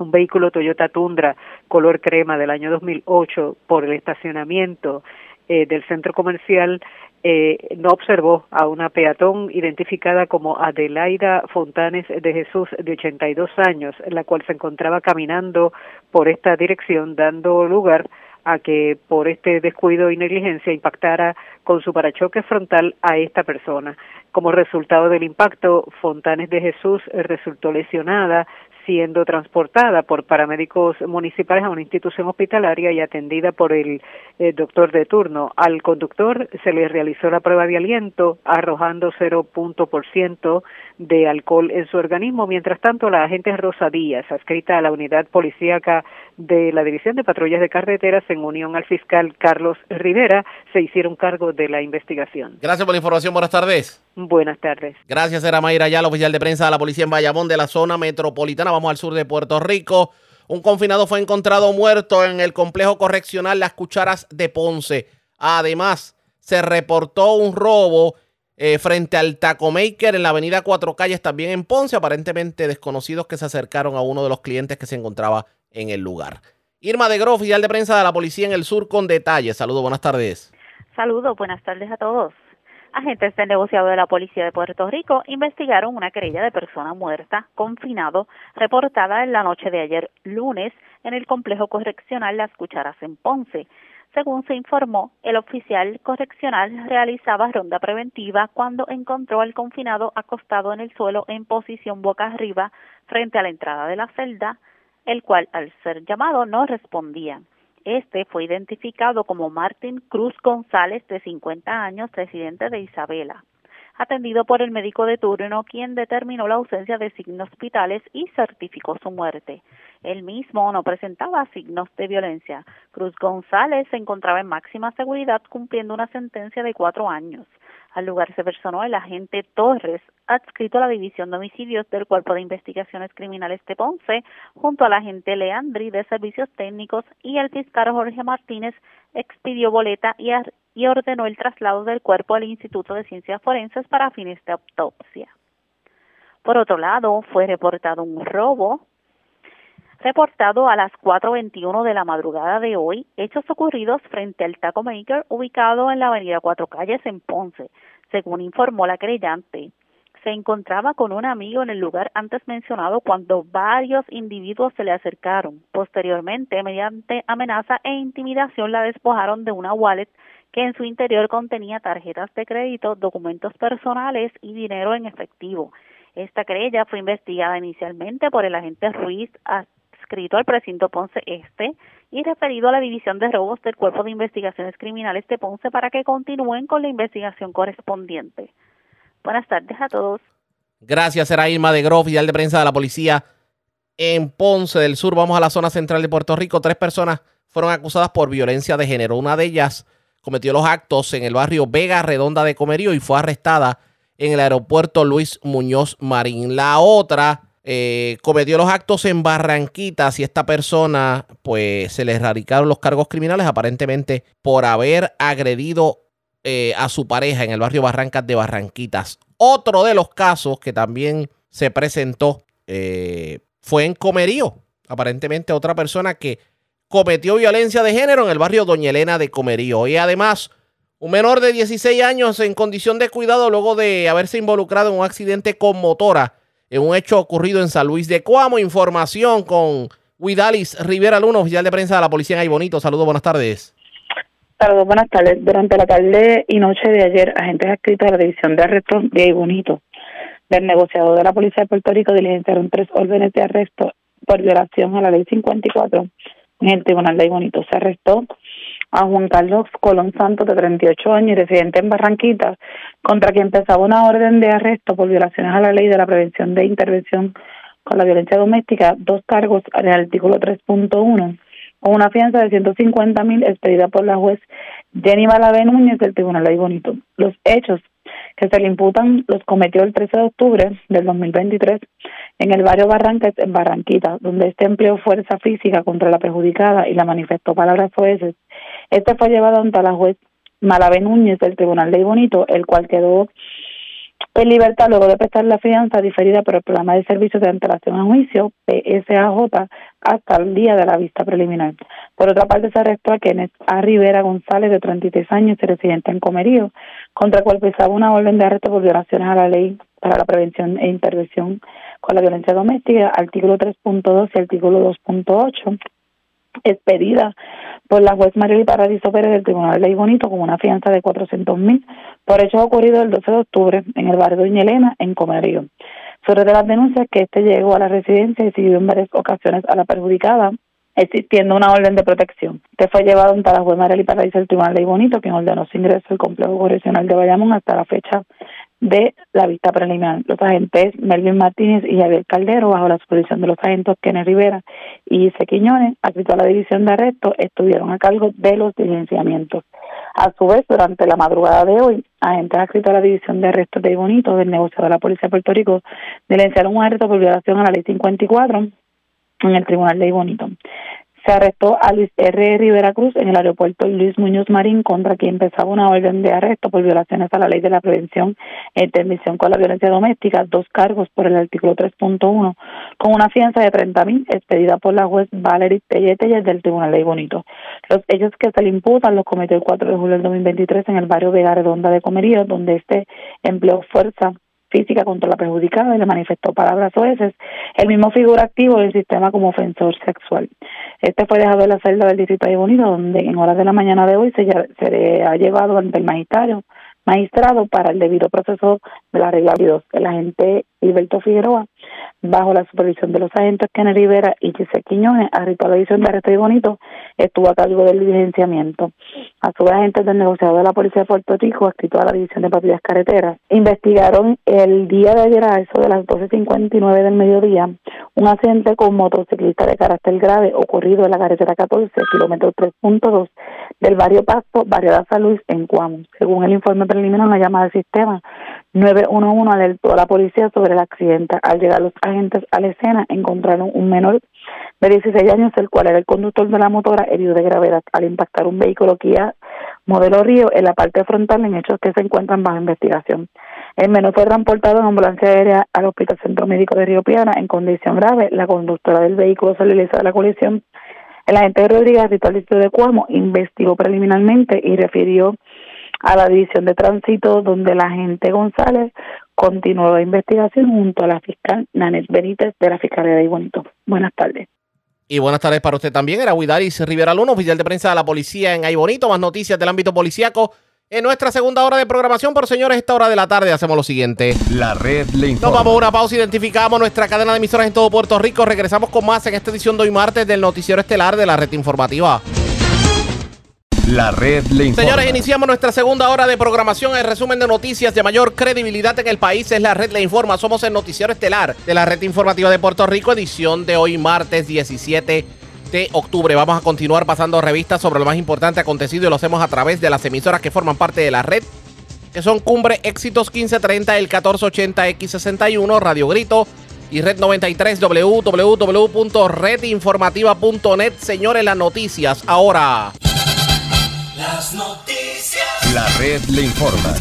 un vehículo Toyota Tundra color crema del año 2008 por el estacionamiento eh, del centro comercial eh, no observó a una peatón identificada como Adelaida Fontanes de Jesús, de 82 años, la cual se encontraba caminando por esta dirección, dando lugar a que por este descuido y negligencia impactara con su parachoque frontal a esta persona. Como resultado del impacto, Fontanes de Jesús resultó lesionada, siendo transportada por paramédicos municipales a una institución hospitalaria y atendida por el eh, doctor de turno. Al conductor se le realizó la prueba de aliento arrojando cero punto por ciento de alcohol en su organismo. Mientras tanto, la agente Rosa Díaz, adscrita a la unidad policíaca de la División de Patrullas de Carreteras en unión al fiscal Carlos Rivera, se hicieron cargo de la investigación. Gracias por la información. Buenas tardes. Buenas tardes. Gracias, era Mayra Ayala, oficial de prensa de la policía en Bayamón de la zona metropolitana. Vamos al sur de Puerto Rico. Un confinado fue encontrado muerto en el complejo correccional Las Cucharas de Ponce. Además, se reportó un robo eh, frente al Taco Maker en la avenida Cuatro Calles, también en Ponce. Aparentemente desconocidos que se acercaron a uno de los clientes que se encontraba en el lugar. Irma de Gro, oficial de prensa de la policía en el sur, con detalles. Saludos, buenas tardes. Saludos, buenas tardes a todos. Agentes del negociado de la Policía de Puerto Rico investigaron una querella de persona muerta, confinado, reportada en la noche de ayer lunes en el complejo correccional Las Cucharas en Ponce. Según se informó, el oficial correccional realizaba ronda preventiva cuando encontró al confinado acostado en el suelo en posición boca arriba frente a la entrada de la celda, el cual al ser llamado no respondía. Este fue identificado como Martín Cruz González, de 50 años, residente de Isabela atendido por el médico de turno, quien determinó la ausencia de signos vitales y certificó su muerte. El mismo no presentaba signos de violencia. Cruz González se encontraba en máxima seguridad cumpliendo una sentencia de cuatro años. Al lugar se personó el agente Torres, adscrito a la División de Homicidios del Cuerpo de Investigaciones Criminales de Ponce, junto al agente Leandri de Servicios Técnicos y el fiscal Jorge Martínez expidió boleta y, y ordenó el traslado del cuerpo al Instituto de Ciencias Forenses para fines de autopsia. Por otro lado, fue reportado un robo reportado a las 4.21 de la madrugada de hoy, hechos ocurridos frente al Taco Maker ubicado en la avenida Cuatro Calles en Ponce. Según informó la creyente, se encontraba con un amigo en el lugar antes mencionado cuando varios individuos se le acercaron. Posteriormente, mediante amenaza e intimidación, la despojaron de una wallet que en su interior contenía tarjetas de crédito, documentos personales y dinero en efectivo. Esta querella fue investigada inicialmente por el agente Ruiz adscrito al precinto Ponce Este y referido a la División de Robos del Cuerpo de Investigaciones Criminales de Ponce para que continúen con la investigación correspondiente. Buenas tardes a todos. Gracias, era Irma de Groff, oficial de prensa de la policía en Ponce del Sur. Vamos a la zona central de Puerto Rico. Tres personas fueron acusadas por violencia de género. Una de ellas cometió los actos en el barrio Vega Redonda de Comerío y fue arrestada en el aeropuerto Luis Muñoz Marín. La otra eh, cometió los actos en Barranquitas y esta persona pues se le erradicaron los cargos criminales aparentemente por haber agredido eh, a su pareja en el barrio Barrancas de Barranquitas. Otro de los casos que también se presentó eh, fue en Comerío. Aparentemente otra persona que cometió violencia de género en el barrio Doña Elena de Comerío. Y además, un menor de 16 años en condición de cuidado luego de haberse involucrado en un accidente con motora en un hecho ocurrido en San Luis de Cuamo. Información con Widalis Rivera Luna, oficial de prensa de la policía en Ay Bonito. Saludos, buenas tardes. Saludos, buenas tardes. Durante la tarde y noche de ayer, agentes adscritos a la División de Arrestos de Ay Bonito del negociador de la Policía de Puerto Rico diligenciaron tres órdenes de arresto por violación a la Ley 54 en el Tribunal de Bonito. Se arrestó a Juan Carlos Colón Santos, de 38 años y residente en Barranquita, contra quien empezaba una orden de arresto por violaciones a la ley de la prevención de intervención con la violencia doméstica, dos cargos en el artículo 3.1, con una fianza de 150 mil expedida por la juez Jenny Malavé Núñez del Tribunal de Bonito. Los hechos que se le imputan los cometió el 13 de octubre del 2023 en el barrio Barranques, en Barranquita, donde este empleó fuerza física contra la perjudicada y la manifestó palabras jueces. Este fue llevado ante la juez Malavé Núñez del Tribunal de Bonito, el cual quedó en libertad luego de prestar la fianza diferida por el programa de servicios de antelación a juicio, PSAJ, hasta el día de la vista preliminar. Por otra parte, se arrestó a Kenneth A. Rivera González, de 33 años y residente en Comerío, contra el cual pesaba una orden de arresto por violaciones a la ley para la prevención e intervención con la violencia doméstica, artículo 3.2 y artículo 2.8 expedida por la juez María Paradiso Pérez del Tribunal de Ley Bonito con una fianza de 400 mil por hechos ocurridos el 12 de octubre en el barrio Doña Elena, en Comerío. Sobre las denuncias que este llegó a la residencia y siguió en varias ocasiones a la perjudicada, existiendo una orden de protección. Este fue llevado ante la juez María Paradiso del Tribunal de Ley Bonito, quien ordenó su ingreso al complejo correccional de Bayamón hasta la fecha de la vista preliminar. Los agentes Melvin Martínez y Javier Caldero, bajo la supervisión de los agentes Kenneth Rivera y Quiñones, adscrito a la división de arresto, estuvieron a cargo de los diligenciamientos. A su vez, durante la madrugada de hoy, agentes adscritos a la división de arrestos de Bonito del negocio de la Policía de Puerto Rico diligenciaron un arresto por violación a la ley 54 en el Tribunal de Bonito se arrestó a Luis R. Rivera Cruz en el aeropuerto Luis Muñoz Marín, contra quien empezaba una orden de arresto por violaciones a la ley de la prevención e intervención con la violencia doméstica, dos cargos por el artículo 3.1, con una fianza de 30 mil expedida por la juez Valerie Tellete del Tribunal de Bonito. Los hechos que se le imputan los cometió el 4 de julio del 2023 en el barrio Vega Redonda de Comerío, donde este empleó fuerza física contra la perjudicada y le manifestó palabras veces. El mismo figura activo del sistema como ofensor sexual. Este fue dejado en la celda del distrito de Bonito, donde en horas de la mañana de hoy se, se le ha llevado ante el magistrario magistrado para el debido proceso de la regla 2. El agente Hilberto Figueroa, bajo la supervisión de los agentes Kennedy Rivera y Giselle Quiñones, arregló la edición de Arresto y Bonito, estuvo a cargo del diligenciamiento. A su vez, agentes del negociador de la Policía de Puerto Rico, adscrito a la División de Patrullas Carreteras, investigaron el día de ayer a eso de las 12.59 del mediodía un accidente con motociclista de carácter grave ocurrido en la carretera 14, kilómetro 3.2 del barrio Pasto, barrio de San Luis, en Cuamo. Según el informe preliminar, una llamada del sistema 911 alertó a la policía sobre el accidente. Al llegar los agentes a la escena, encontraron un menor de 16 años, el cual era el conductor de la motora, herido de gravedad al impactar un vehículo Kia modelo Río en la parte frontal en hechos que se encuentran bajo investigación. El menor fue transportado en ambulancia aérea al Hospital Centro Médico de Río Piana en condición grave. La conductora del vehículo se de la colisión. El agente Rodríguez, ritual de Cuamo, investigó preliminarmente y refirió a la División de Tránsito, donde la agente González continuó la investigación junto a la fiscal Nanet Benítez de la Fiscalía de Iguanito. Buenas tardes. Y buenas tardes para usted también. Era Huidaris Rivera Luna, oficial de prensa de la policía en Aybonito. Más noticias del ámbito policíaco. En nuestra segunda hora de programación, por señores, esta hora de la tarde hacemos lo siguiente. La red le informa. A una pausa, identificamos nuestra cadena de emisoras en todo Puerto Rico. Regresamos con más en esta edición de hoy martes del noticiero estelar de la red informativa. La red le informa. Señores, iniciamos nuestra segunda hora de programación. El resumen de noticias de mayor credibilidad en el país es la red le informa. Somos el noticiero estelar de la red informativa de Puerto Rico, edición de hoy martes 17 de octubre. Vamos a continuar pasando revistas sobre lo más importante acontecido y lo hacemos a través de las emisoras que forman parte de la red, que son Cumbre Éxitos 1530, el 1480X61, Radio Grito y Red 93, www.redinformativa.net. Señores, las noticias ahora. Las noticias. La red le informa.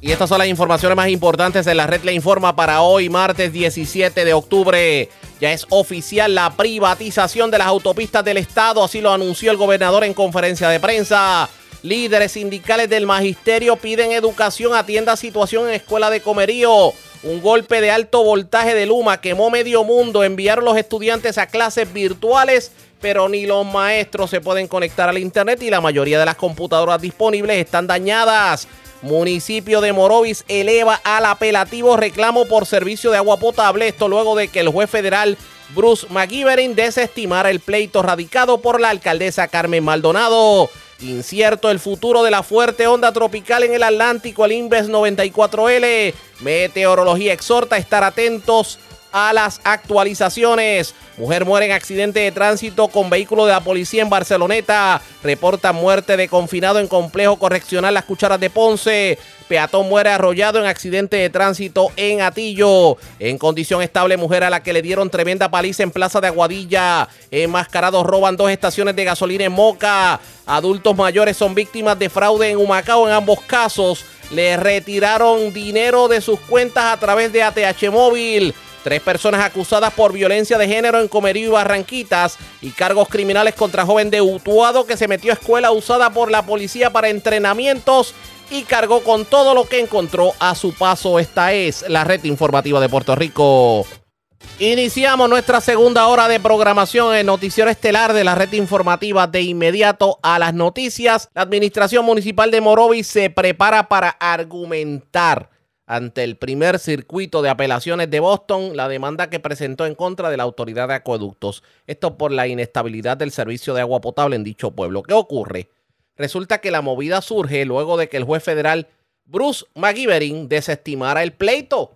Y estas son las informaciones más importantes de la red le informa para hoy, martes 17 de octubre. Ya es oficial la privatización de las autopistas del Estado, así lo anunció el gobernador en conferencia de prensa. Líderes sindicales del magisterio piden educación, atienda situación en escuela de comerío. Un golpe de alto voltaje de Luma quemó medio mundo. Enviaron los estudiantes a clases virtuales, pero ni los maestros se pueden conectar al internet y la mayoría de las computadoras disponibles están dañadas. Municipio de Morovis eleva al apelativo reclamo por servicio de agua potable. Esto luego de que el juez federal Bruce McGivern desestimara el pleito radicado por la alcaldesa Carmen Maldonado. Incierto el futuro de la fuerte onda tropical en el Atlántico, el Inves 94L. Meteorología exhorta a estar atentos a las actualizaciones. Mujer muere en accidente de tránsito con vehículo de la policía en Barceloneta. Reporta muerte de confinado en complejo correccional Las Cucharas de Ponce. Peatón muere arrollado en accidente de tránsito en Atillo. En condición estable, mujer a la que le dieron tremenda paliza en Plaza de Aguadilla. Enmascarados roban dos estaciones de gasolina en Moca. Adultos mayores son víctimas de fraude en Humacao en ambos casos. Le retiraron dinero de sus cuentas a través de ATH Móvil. Tres personas acusadas por violencia de género en Comerío y Barranquitas y cargos criminales contra joven de Utuado que se metió a escuela usada por la policía para entrenamientos y cargó con todo lo que encontró a su paso. Esta es la red informativa de Puerto Rico. Iniciamos nuestra segunda hora de programación en Noticiero Estelar de la red informativa de inmediato a las noticias. La Administración Municipal de Morovis se prepara para argumentar ante el primer circuito de apelaciones de Boston la demanda que presentó en contra de la autoridad de acueductos. Esto por la inestabilidad del servicio de agua potable en dicho pueblo. ¿Qué ocurre? Resulta que la movida surge luego de que el juez federal Bruce McGivering desestimara el pleito.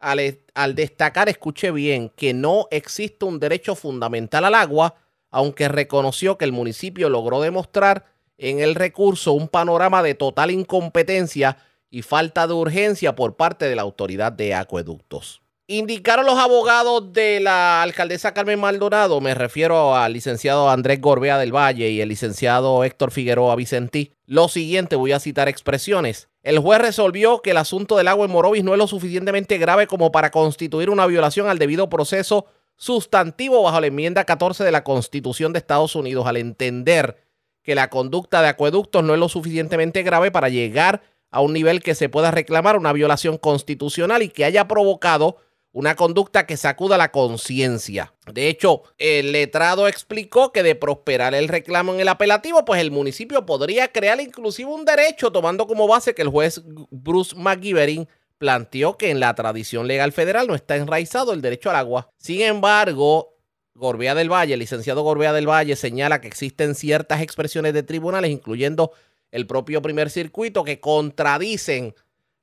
Al, al destacar, escuche bien, que no existe un derecho fundamental al agua, aunque reconoció que el municipio logró demostrar en el recurso un panorama de total incompetencia y falta de urgencia por parte de la autoridad de acueductos. Indicaron los abogados de la alcaldesa Carmen Maldonado, me refiero al licenciado Andrés Gorbea del Valle y el licenciado Héctor Figueroa Vicentí. Lo siguiente, voy a citar expresiones. El juez resolvió que el asunto del agua en Morovis no es lo suficientemente grave como para constituir una violación al debido proceso sustantivo bajo la enmienda 14 de la Constitución de Estados Unidos al entender que la conducta de acueductos no es lo suficientemente grave para llegar a un nivel que se pueda reclamar una violación constitucional y que haya provocado una conducta que sacuda la conciencia. De hecho, el letrado explicó que de prosperar el reclamo en el apelativo, pues el municipio podría crear inclusive un derecho, tomando como base que el juez Bruce McGivering planteó que en la tradición legal federal no está enraizado el derecho al agua. Sin embargo, Gorbea del Valle, el licenciado Gorbea del Valle, señala que existen ciertas expresiones de tribunales, incluyendo el propio primer circuito, que contradicen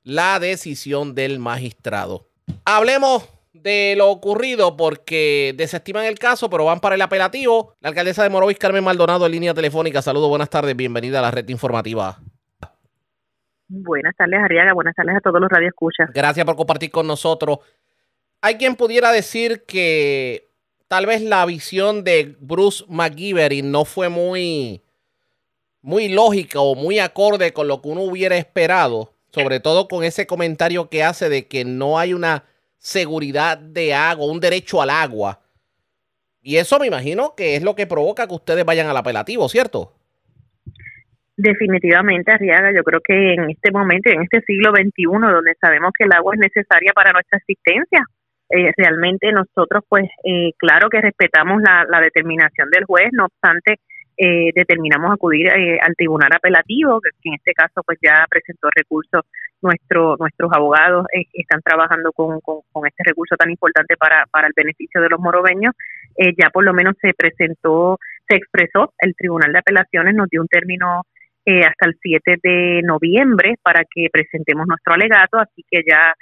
la decisión del magistrado. Hablemos de lo ocurrido porque desestiman el caso, pero van para el apelativo. La alcaldesa de Morovis, Carmen Maldonado, en línea telefónica. Saludos, buenas tardes, bienvenida a la red informativa. Buenas tardes, Ariaga. Buenas tardes a todos los radioescuchas. Gracias por compartir con nosotros. Hay quien pudiera decir que tal vez la visión de Bruce McGivering no fue muy, muy lógica o muy acorde con lo que uno hubiera esperado sobre todo con ese comentario que hace de que no hay una seguridad de agua, un derecho al agua. Y eso me imagino que es lo que provoca que ustedes vayan al apelativo, ¿cierto? Definitivamente, Arriaga, yo creo que en este momento, en este siglo XXI, donde sabemos que el agua es necesaria para nuestra existencia, eh, realmente nosotros, pues, eh, claro que respetamos la, la determinación del juez, no obstante, eh, determinamos acudir eh, al tribunal apelativo, que en este caso pues ya presentó recurso, nuestro, nuestros abogados eh, están trabajando con, con, este recurso tan importante para, para el beneficio de los morobeños, ya por lo menos se presentó, se expresó, el tribunal de apelaciones nos dio un término hasta el 7 de noviembre para que presentemos nuestro alegato, así que ya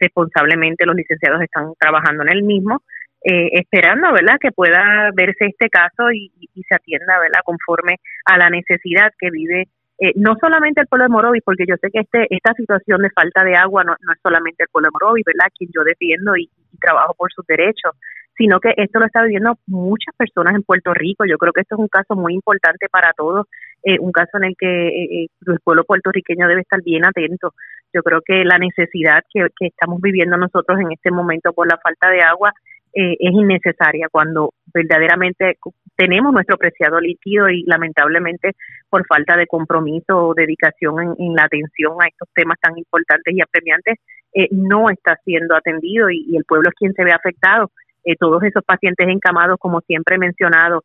responsablemente los licenciados están trabajando en el mismo eh, esperando, ¿verdad?, que pueda verse este caso y, se atienda, ¿verdad?, conforme a la necesidad que vive eh, no solamente el pueblo de Morovis, porque yo sé que este esta situación de falta de agua no, no es solamente el pueblo de Morovis, ¿verdad?, quien yo defiendo y, trabajo por sus derechos, sino que esto lo está viviendo muchas personas en Puerto Rico. Yo creo que esto es un caso muy importante para todos, eh, un caso en el que el pueblo puertorriqueño debe estar bien atento. Yo creo que la necesidad que estamos viviendo nosotros en este momento por la falta de agua eh, es innecesaria cuando verdaderamente tenemos nuestro preciado líquido y lamentablemente por falta de compromiso o dedicación en, la atención a estos temas tan importantes y apremiantes eh, no está siendo atendido y, el pueblo es quien se ve afectado. Eh, todos esos pacientes encamados, como siempre he mencionado,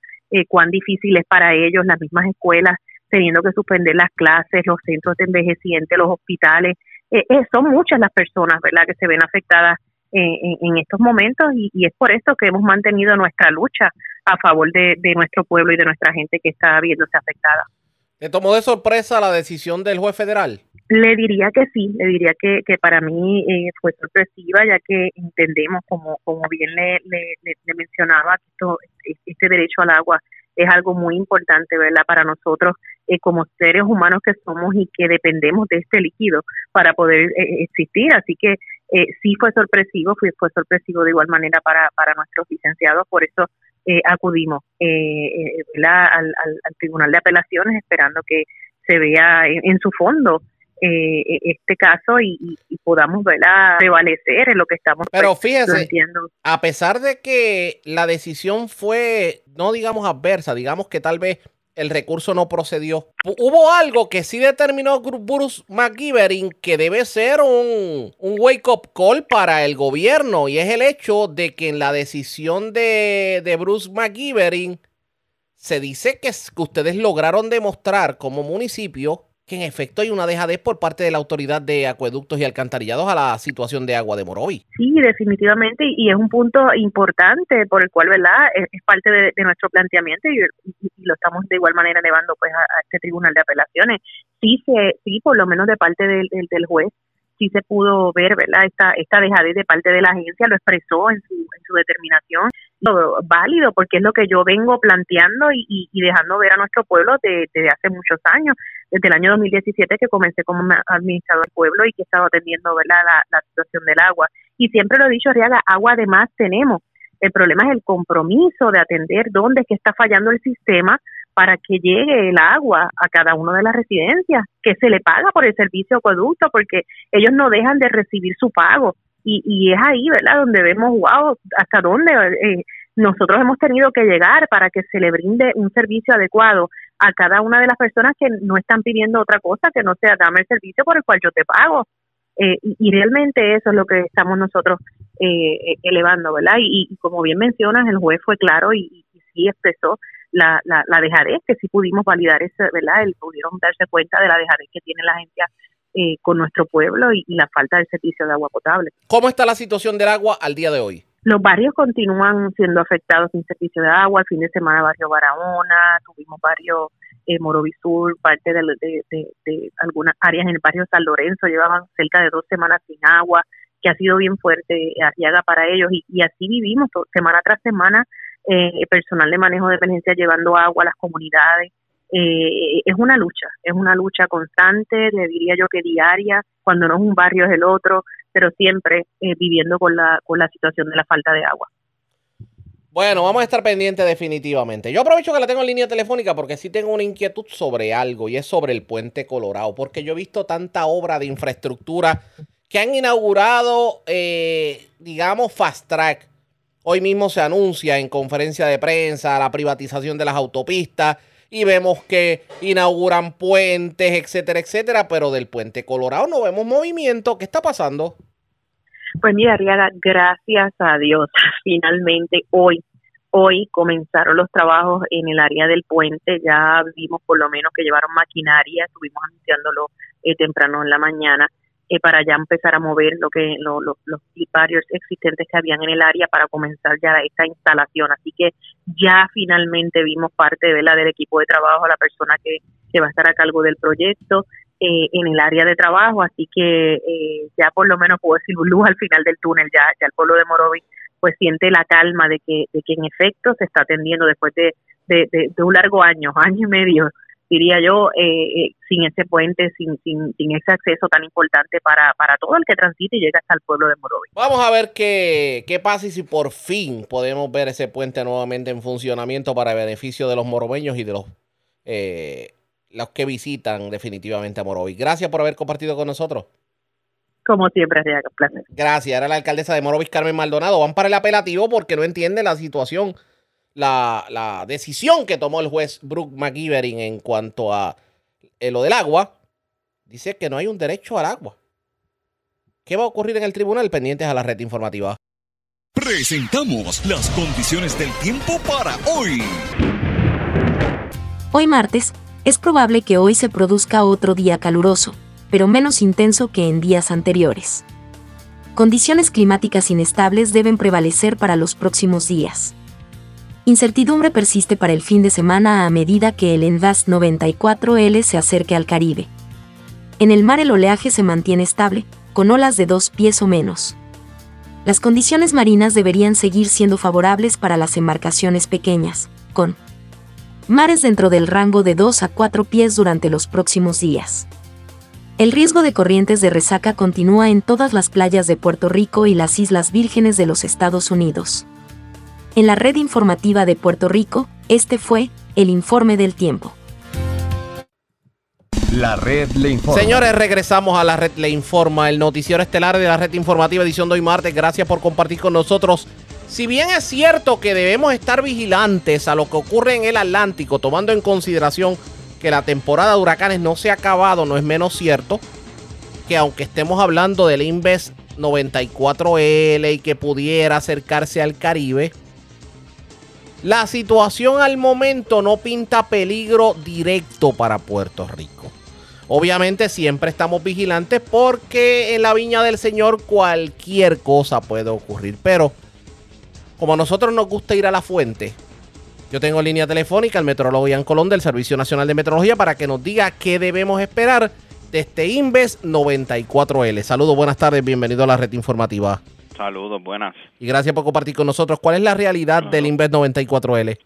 cuán difícil es para ellos, las mismas escuelas teniendo que suspender las clases, los centros de envejecientes, los hospitales. son muchas las personas, ¿verdad?, que se ven afectadas en, estos momentos y, es por esto que hemos mantenido nuestra lucha a favor de, nuestro pueblo y de nuestra gente que está viéndose afectada. ¿Te tomó de sorpresa la decisión del juez federal? Le diría que sí, le diría que, que para mí eh, fue sorpresiva, ya que entendemos, como, como bien le, le, mencionaba, que esto, este derecho al agua es algo muy importante, ¿verdad? Para nosotros eh, como seres humanos que somos y que dependemos de este líquido para poder eh, existir. Así que eh, sí fue sorpresivo, fue, fue sorpresivo de igual manera para, para nuestros licenciados, por eso eh, acudimos eh, al, al, Tribunal de Apelaciones esperando que se vea en, su fondo este caso y, podamos ¿verdad? prevalecer en lo que estamos Pero fíjese, a pesar de que la decisión fue, no digamos adversa, digamos que tal vez el recurso no procedió. Hubo algo que sí determinó Bruce McGivering que debe ser un, wake-up call para el gobierno y es el hecho de que en la decisión de, Bruce McGivering se dice que ustedes lograron demostrar como municipio en efecto hay una dejadez por parte de la autoridad de acueductos y alcantarillados a la situación de agua de Morovi. Sí, definitivamente, y es un punto importante por el cual, ¿verdad? Es, parte de, nuestro planteamiento y, lo estamos de igual manera llevando pues a, este tribunal de apelaciones. Sí, se, sí, por lo menos de parte del, juez sí se pudo ver, ¿verdad? Esta, esta dejadez de parte de la agencia, lo expresó en su, en su determinación, válido, porque es lo que yo vengo planteando y, y, dejando ver a nuestro pueblo desde hace muchos años, desde el año 2017 que comencé como administrador del pueblo y que he estado atendiendo, ¿verdad?, la, situación del agua. Y siempre lo he dicho, Riaga, agua además tenemos. El problema es el compromiso de atender dónde es que está fallando el sistema para que llegue el agua a cada una de las residencias, que se le paga por el servicio acueducto, porque ellos no dejan de recibir su pago. Y, y es ahí, ¿verdad?, donde vemos, wow, hasta dónde eh, nosotros hemos tenido que llegar para que se le brinde un servicio adecuado a cada una de las personas que no están pidiendo otra cosa que no sea dame el servicio por el cual yo te pago. Eh, y, realmente eso es lo que estamos nosotros eh, elevando, ¿verdad? Y, como bien mencionas, el juez fue claro y, y sí expresó la, la, la dejadez, que sí pudimos validar eso, ¿verdad? El, pudieron darse cuenta de la dejadez que tiene la agencia eh, con nuestro pueblo y, la falta de servicio de agua potable. ¿Cómo está la situación del agua al día de hoy? Los barrios continúan siendo afectados sin servicio de agua. El fin de semana, barrio Barahona, tuvimos barrio eh, parte de, algunas áreas en el barrio San Lorenzo llevaban cerca de dos semanas sin agua, que ha sido bien fuerte, arriaga para ellos. Y, y así vivimos semana tras semana eh, personal de manejo de emergencia llevando agua a las comunidades. Eh, es una lucha, es una lucha constante, le diría yo que diaria, cuando no es un barrio es el otro, pero siempre eh, viviendo con la, con la situación de la falta de agua. Bueno, vamos a estar pendientes definitivamente. Yo aprovecho que la tengo en línea telefónica porque sí tengo una inquietud sobre algo y es sobre el puente Colorado, porque yo he visto tanta obra de infraestructura que han inaugurado, digamos, fast track Hoy mismo se anuncia en conferencia de prensa la privatización de las autopistas y vemos que inauguran puentes, etcétera, etcétera, pero del puente Colorado no vemos movimiento. ¿Qué está pasando? Pues mira, Riaga, gracias a Dios, [LAUGHS] finalmente hoy, hoy comenzaron los trabajos en el área del puente. Ya vimos por lo menos que llevaron maquinaria, estuvimos anunciándolo eh, temprano en la mañana eh, para ya empezar a mover lo que los barrios existentes que habían en el área para comenzar ya esta instalación. Así que ya finalmente vimos parte de la del equipo de trabajo, la persona que, que va a estar a cargo del proyecto eh, en el área de trabajo, así que eh, ya por lo menos puedo decir luz al final del túnel, ya, ya el pueblo de Morovi pues siente la calma de que, de que en efecto se está atendiendo después de, de, de un largo año, [LAUGHS] año y medio diría yo, eh, eh, sin ese puente, sin, sin, sin, ese acceso tan importante para, para todo el que transite y llega hasta el pueblo de Morovi. Vamos a ver qué, qué pasa y si por fin podemos ver ese puente nuevamente en funcionamiento para beneficio de los morobeños y de los, eh, los que visitan definitivamente a Morovi. Gracias por haber compartido con nosotros. Como siempre, un placer. Gracias. Era la alcaldesa de Morovis, Carmen Maldonado. Van para el apelativo porque no entiende la situación la, decisión que tomó el juez Brooke McGivering en cuanto a eh, lo del agua, dice que no hay un derecho al agua. ¿Qué va a ocurrir en el tribunal? Pendientes a la red informativa. Presentamos las condiciones del tiempo para hoy. Hoy martes, es probable que hoy se produzca otro día caluroso, pero menos intenso que en días anteriores. Condiciones climáticas inestables deben prevalecer para los próximos días. Incertidumbre persiste para el fin de semana a medida que el Envas 94L se acerque al Caribe. En el mar el oleaje se mantiene estable, con olas de dos pies o menos. Las condiciones marinas deberían seguir siendo favorables para las embarcaciones pequeñas, con mares dentro del rango de 2 a 4 pies durante los próximos días. El riesgo de corrientes de resaca continúa en todas las playas de Puerto Rico y las Islas Vírgenes de los Estados Unidos. En la red informativa de Puerto Rico, este fue el informe del tiempo. La red le informa. Señores, regresamos a la red le informa, el noticiero estelar de la red informativa edición de hoy martes. Gracias por compartir con nosotros. Si bien es cierto que debemos estar vigilantes a lo que ocurre en el Atlántico, tomando en consideración que la temporada de huracanes no se ha acabado, no es menos cierto que aunque estemos hablando del Inves 94L y que pudiera acercarse al Caribe, la situación al momento no pinta peligro directo para Puerto Rico. Obviamente siempre estamos vigilantes porque en la viña del Señor cualquier cosa puede ocurrir. Pero como a nosotros nos gusta ir a la fuente, yo tengo línea telefónica al metrólogo Ian Colón del Servicio Nacional de Meteorología para que nos diga qué debemos esperar de este Inves 94L. Saludos, buenas tardes, bienvenido a la red informativa. Saludos, buenas. Y gracias por compartir con nosotros. ¿Cuál es la realidad del Inves 94L?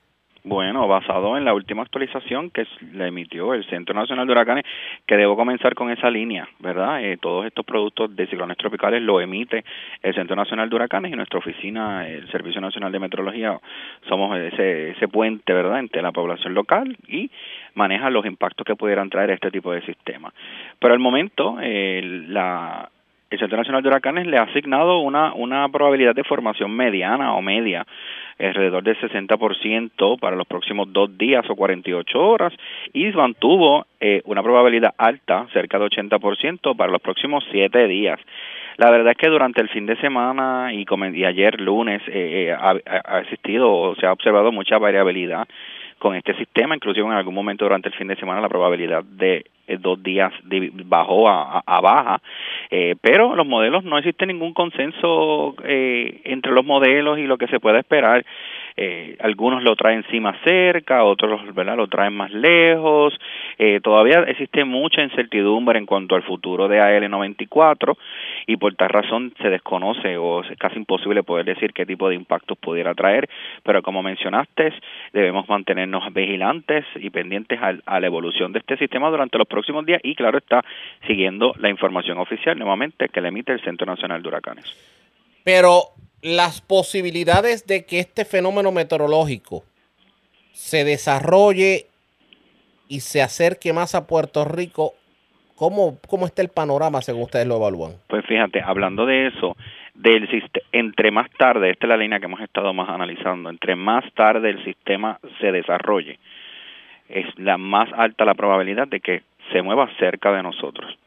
Bueno, basado en la última actualización que le emitió el Centro Nacional de Huracanes, que debo comenzar con esa línea, ¿verdad? Eh, todos estos productos de ciclones tropicales lo emite el Centro Nacional de Huracanes y nuestra oficina, el Servicio Nacional de Meteorología, somos ese, ese puente, ¿verdad?, entre la población local y maneja los impactos que pudieran traer este tipo de sistemas. Pero al momento, eh, la el Centro Nacional de Huracanes le ha asignado una, una probabilidad de formación mediana o media, alrededor del 60% para los próximos dos días o 48 horas, y mantuvo eh, una probabilidad alta, cerca de 80%, para los próximos siete días. La verdad es que durante el fin de semana y, y ayer lunes eh, eh, ha, ha existido o se ha observado mucha variabilidad con este sistema, inclusive en algún momento durante el fin de semana la probabilidad de dos días bajó a, a baja, eh, pero los modelos no existe ningún consenso eh, entre los modelos y lo que se puede esperar. Eh, algunos lo traen sí más cerca, otros ¿verdad? lo traen más lejos. Eh, todavía existe mucha incertidumbre en cuanto al futuro de AL94 y por tal razón se desconoce o es casi imposible poder decir qué tipo de impactos pudiera traer, pero como mencionaste, debemos mantenernos vigilantes y pendientes a, a la evolución de este sistema durante los próximos días y claro está siguiendo la información oficial nuevamente que le emite el Centro Nacional de Huracanes. Pero las posibilidades de que este fenómeno meteorológico se desarrolle y se acerque más a Puerto Rico, ¿cómo, cómo está el panorama según ustedes lo evalúan? Pues fíjate, hablando de eso, del entre más tarde, esta es la línea que hemos estado más analizando, entre más tarde el sistema se desarrolle, es la más alta la probabilidad de que se mueva cerca de nosotros,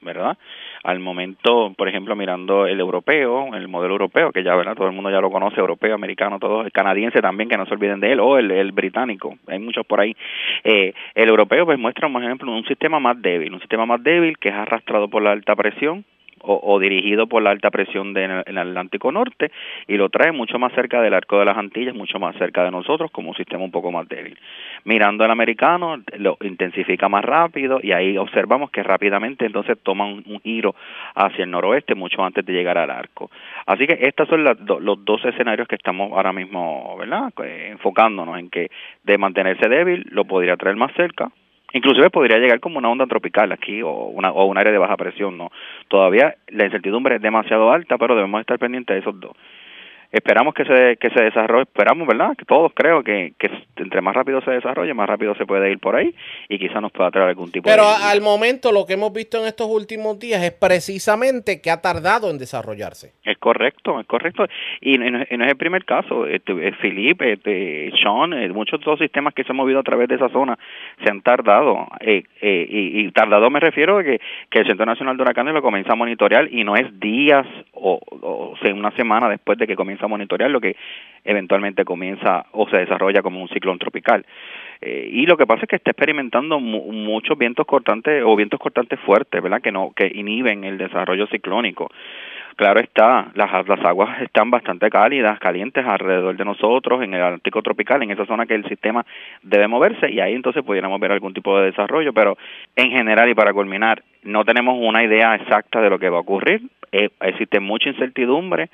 ¿verdad? al momento, por ejemplo, mirando el europeo, el modelo europeo, que ya ¿verdad? todo el mundo ya lo conoce, europeo, americano, todo, el canadiense también, que no se olviden de él, o el, el británico, hay muchos por ahí. Eh, el europeo pues muestra, por ejemplo, un sistema más débil, un sistema más débil que es arrastrado por la alta presión, o, o, dirigido por la alta presión de, en el Atlántico Norte y lo trae mucho más cerca del arco de las Antillas, mucho más cerca de nosotros como un sistema un poco más débil. Mirando al americano, lo intensifica más rápido y ahí observamos que rápidamente entonces toma un, giro hacia el noroeste mucho antes de llegar al arco. Así que estos son los dos escenarios que estamos ahora mismo, ¿verdad? Eh, enfocándonos en que de mantenerse débil lo podría traer más cerca Inclusive podría llegar como una onda tropical aquí o, una, o un área de baja presión, ¿no? Todavía la incertidumbre es demasiado alta, pero debemos estar pendientes de esos dos esperamos que se, que se desarrolle, esperamos, ¿verdad? Que todos creo que, que entre más rápido se desarrolle, más rápido se puede ir por ahí y quizá nos pueda traer algún tipo Pero de... Pero al momento lo que hemos visto en estos últimos días es precisamente que ha tardado en desarrollarse. Es correcto, es correcto. Y no, y no es el primer caso. Este, Felipe, este, Sean, eh, muchos de los sistemas que se han movido a través de esa zona se han tardado. Eh, eh, y, y, tardado me refiero a que, que el Centro Nacional de Huracanes lo comienza a monitorear y no es días o, o, o sea, una semana después de que comienza monitorear lo que eventualmente comienza o se desarrolla como un ciclón tropical. Eh, y lo que pasa es que está experimentando mu muchos vientos cortantes o vientos cortantes fuertes, ¿verdad? Que no que inhiben el desarrollo ciclónico. Claro está, las, las aguas están bastante cálidas, calientes alrededor de nosotros, en el Atlántico tropical, en esa zona que el sistema debe moverse, y ahí entonces pudiéramos ver algún tipo de desarrollo, pero en general y para culminar, no tenemos una idea exacta de lo que va a ocurrir, eh, existe mucha incertidumbre,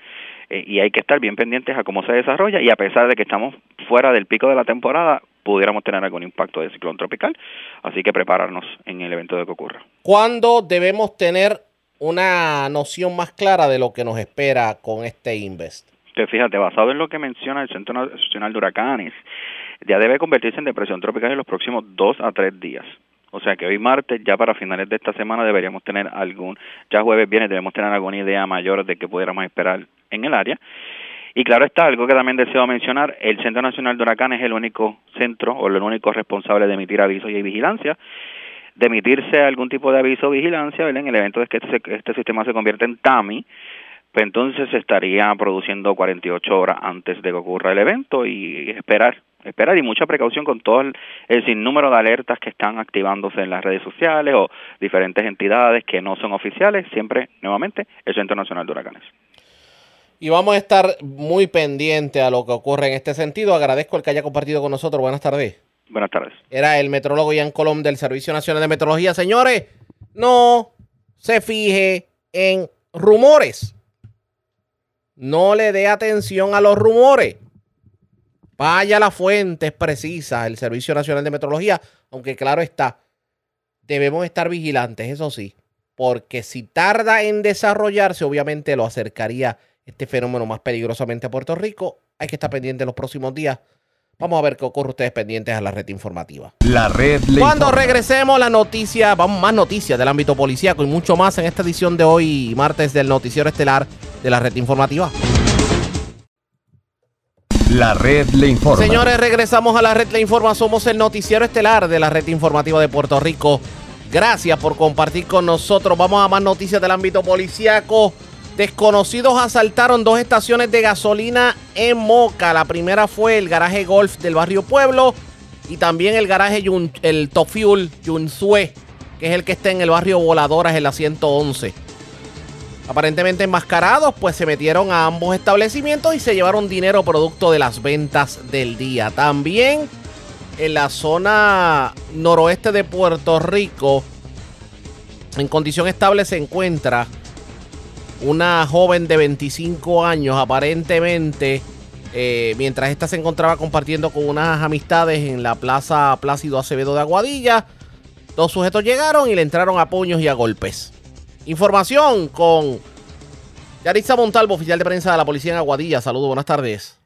eh, y hay que estar bien pendientes a cómo se desarrolla y a pesar de que estamos fuera del pico de la temporada, pudiéramos tener algún impacto de ciclón tropical, así que prepararnos en el evento de que ocurra. ¿Cuándo debemos tener una noción más clara de lo que nos espera con este Invest? Que fíjate, basado en lo que menciona el Centro Nacional de Huracanes, ya debe convertirse en depresión tropical en los próximos dos a tres días. O sea que hoy martes, ya para finales de esta semana, deberíamos tener algún, ya jueves viene, debemos tener alguna idea mayor de que pudiéramos esperar en el área. Y claro está, algo que también deseo mencionar, el Centro Nacional de Huracanes es el único centro o el único responsable de emitir avisos y vigilancia. De emitirse algún tipo de aviso o vigilancia, en el evento de que este, este sistema se convierte en TAMI, pues entonces se estaría produciendo 48 horas antes de que ocurra el evento y esperar esperar y mucha precaución con todo el, el, sinnúmero de alertas que están activándose en las redes sociales o diferentes entidades que no son oficiales, siempre, nuevamente, el Centro Nacional de Huracanes. Y vamos a estar muy pendiente a lo que ocurre en este sentido. Agradezco el que haya compartido con nosotros. Buenas tardes. Buenas tardes. Era el metrólogo Ian Colom del Servicio Nacional de Meteorología. Señores, no se fije en rumores. No le dé atención a los rumores. Vaya a las fuentes precisas, el Servicio Nacional de Meteorología, aunque claro está, debemos estar vigilantes, eso sí, porque si tarda en desarrollarse, obviamente lo acercaría este fenómeno más peligrosamente a Puerto Rico. Hay que estar pendiente en los próximos días Vamos a ver qué ocurre ustedes pendientes a la red informativa. La red le Cuando informa. regresemos, la noticia, vamos más noticias del ámbito policíaco y mucho más en esta edición de hoy, martes del Noticiero Estelar de la red informativa. La red le informa. Señores, regresamos a la red Le Informa. Somos el noticiero estelar de la red informativa de Puerto Rico. Gracias por compartir con nosotros. Vamos a más noticias del ámbito policíaco. Desconocidos asaltaron dos estaciones de gasolina en Moca. La primera fue el garaje Golf del barrio Pueblo y también el garaje Yun- el Top Fuel Yunsue, que es el que está en el barrio Voladoras en la 111. Aparentemente enmascarados, pues se metieron a ambos establecimientos y se llevaron dinero producto de las ventas del día. También en la zona noroeste de Puerto Rico, en condición estable se encuentra una joven de 25 años, aparentemente, eh, mientras esta se encontraba compartiendo con unas amistades en la Plaza Plácido Acevedo de Aguadilla. Dos sujetos llegaron y le entraron a puños y a golpes. Información con Yaritza Montalvo, oficial de prensa de la policía en Aguadilla. Saludos, buenas tardes.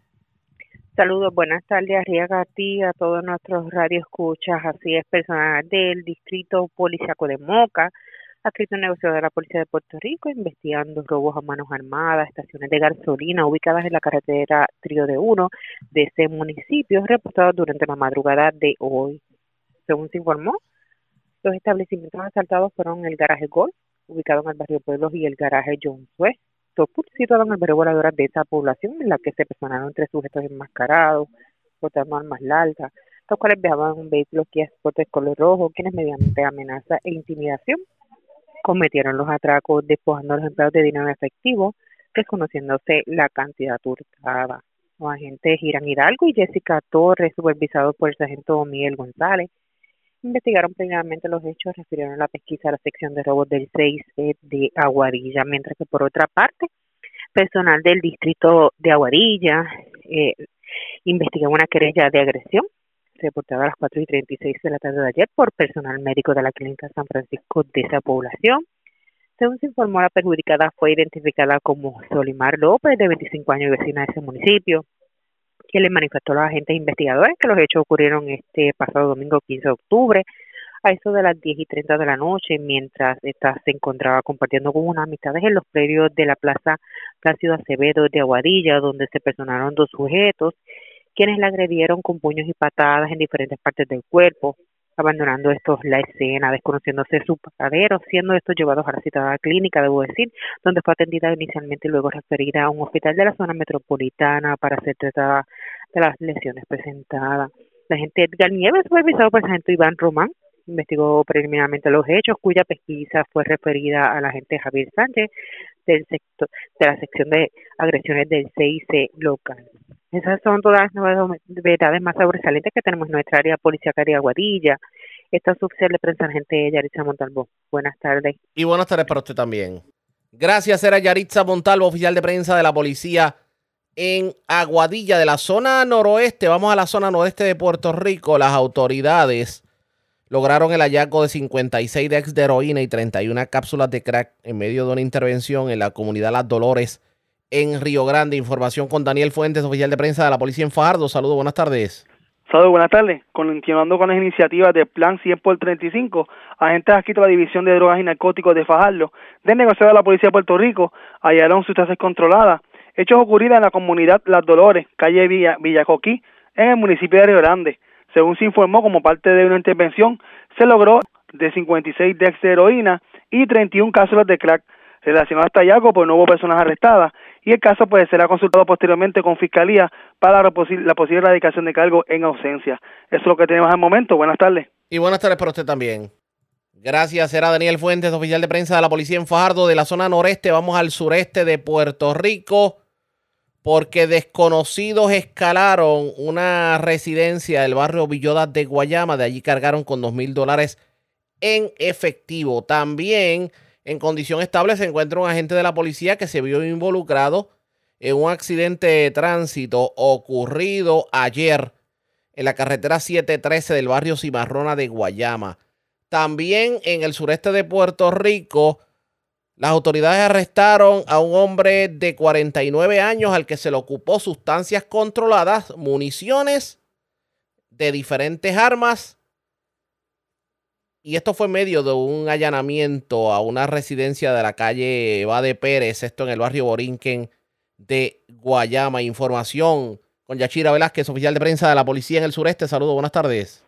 Saludos, buenas tardes, Arriaga, a a todos nuestros radioescuchas, así es, personal del Distrito Policiaco de Moca, adscrito negocio de la Policía de Puerto Rico, investigando robos a manos armadas, estaciones de gasolina ubicadas en la carretera Trío de Uno de ese municipio, reportados durante la madrugada de hoy. Según se informó, los establecimientos asaltados fueron el garaje Golf, ubicado en el barrio Pueblos, y el garaje John Topur, situado en el barrio Voladoras de esa población, en la que se personaron tres sujetos enmascarados, portando armas largas, los cuales viajaban en un vehículo Kia Sport color rojo, quienes mediante amenaza e intimidación cometieron los atracos despojando a los empleados de dinero en efectivo, desconociéndose la cantidad hurtada. Los agentes Irán Hidalgo y Jessica Torres, supervisados por el sargento Miguel González, investigaron previamente los hechos, refirieron la pesquisa a la sección de robos del 6 de Aguadilla, mientras que por otra parte, personal del distrito de Aguadilla eh, investigó una querella de agresión reportada a las 4 y 36 de la tarde de ayer por personal médico de la Clínica San Francisco de esa población. Según se informó, la perjudicada fue identificada como Solimar López, de 25 años y vecina de ese municipio, que le manifestó a los agentes investigadores que los hechos ocurrieron este pasado domingo 15 de octubre, a eso de las 10 y 30 de la noche, mientras esta se encontraba compartiendo con unas amistades en los predios de la Plaza Plácido Acevedo de Aguadilla, donde se personaron dos sujetos, quienes la agredieron con puños y patadas en diferentes partes del cuerpo, abandonando estos la escena, desconociéndose su paradero, siendo estos llevados a la citada clínica, debo decir, donde fue atendida inicialmente y luego referida a un hospital de la zona metropolitana para ser tratada de las lesiones presentadas. La agente Edgar Nieves, supervisado por el sargento Iván Román, investigó preliminarmente los hechos, cuya pesquisa fue referida a la agente Javier Sánchez del sector, de la sección de agresiones del CIC local. Esas son todas las novedades más sobresalientes que tenemos en nuestra área policíaca Aguadilla. Esta es oficial de prensa agente Yaritza Montalvo. Buenas tardes. Y buenas tardes para usted también. Gracias, era Yaritza Montalvo, oficial de prensa de la policía en Aguadilla, de la zona noroeste. Vamos a la zona noroeste de Puerto Rico. Las autoridades lograron el hallazgo de 56 decks de heroína y 31 cápsulas de crack en medio de una intervención en la comunidad Las Dolores en Río Grande. Información con Daniel Fuentes, oficial de prensa de la policía en Fajardo. Saludos, buenas tardes. Saludos, buenas tardes. Continuando con las iniciativas del Plan 100 por 35, agentes adscritos a la División de Drogas y Narcóticos de Fajardo, del negociado de la Policía de Puerto Rico, hallaron sustancias controladas, hechos ocurridos en la comunidad Las Dolores, calle Villa, Villacoquí, en el municipio de Río Grande. Según se informó, como parte de una intervención, se logró de 56 decks de heroína y 31 cápsulas de crack. Relacionado a este hallazgo, pues no hubo personas arrestadas y el caso pues será consultado posteriormente con Fiscalía para la, posi la posible erradicación de cargo en ausencia. Eso es lo que tenemos al momento. Buenas tardes. Y buenas tardes para usted también. Gracias, era Daniel Fuentes, oficial de prensa de la policía en Fajardo, de la zona noreste. Vamos al sureste de Puerto Rico, porque desconocidos escalaron una residencia del barrio Villodas de Guayama. De allí cargaron con dos mil dólares en efectivo. También en condición estable se encuentra un agente de la policía que se vio involucrado en un accidente de tránsito ocurrido ayer en la carretera 713 del barrio Cimarrona de Guayama. También en el sureste de Puerto Rico, las autoridades arrestaron a un hombre de 49 años al que se le ocupó sustancias controladas, municiones de diferentes armas. Y esto fue medio de un allanamiento a una residencia de la calle Bade Pérez, esto en el barrio Borinquen de Guayama. Información con Yachira Velázquez, oficial de prensa de la policía en el sureste. Saludos, buenas tardes.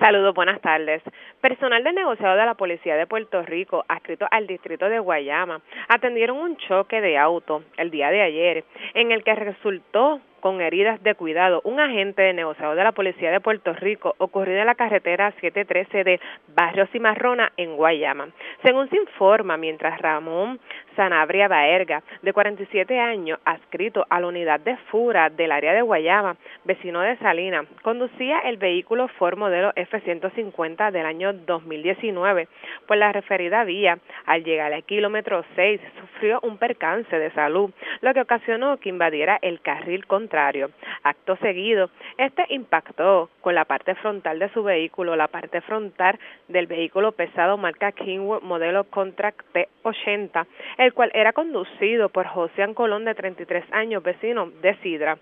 Saludos, buenas tardes. Personal del negociado de la Policía de Puerto Rico, adscrito al distrito de Guayama, atendieron un choque de auto el día de ayer, en el que resultó con heridas de cuidado un agente de negociado de la Policía de Puerto Rico ocurrido en la carretera 713 de Barrio Cimarrona en Guayama. Según se informa, mientras Ramón Sanabria Baerga, de 47 años, adscrito a la unidad de FURA del área de Guayama, vecino de Salina, conducía el vehículo Ford modelo F-150 del año 2019 por la referida vía. Al llegar al kilómetro 6, sufrió un percance de salud, lo que ocasionó que invadiera el carril contrario Acto seguido, este impactó con la parte frontal de su vehículo, la parte frontal del vehículo pesado marca Kingwood modelo Contract P80, el cual era conducido por José Colón de 33 años, vecino de Sidra.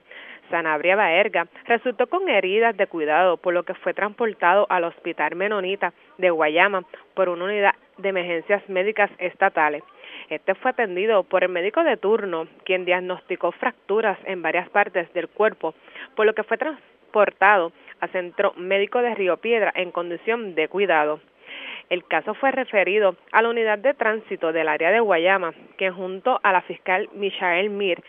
Sanabria Baerga resultó con heridas de cuidado, por lo que fue transportado al Hospital Menonita de Guayama por una unidad de emergencias médicas estatales. Este fue atendido por el médico de turno, quien diagnosticó fracturas en varias partes del cuerpo, por lo que fue transportado a Centro Médico de Río Piedra en condición de cuidado. El caso fue referido a la unidad de tránsito del área de Guayama, que junto a la fiscal Michael Mir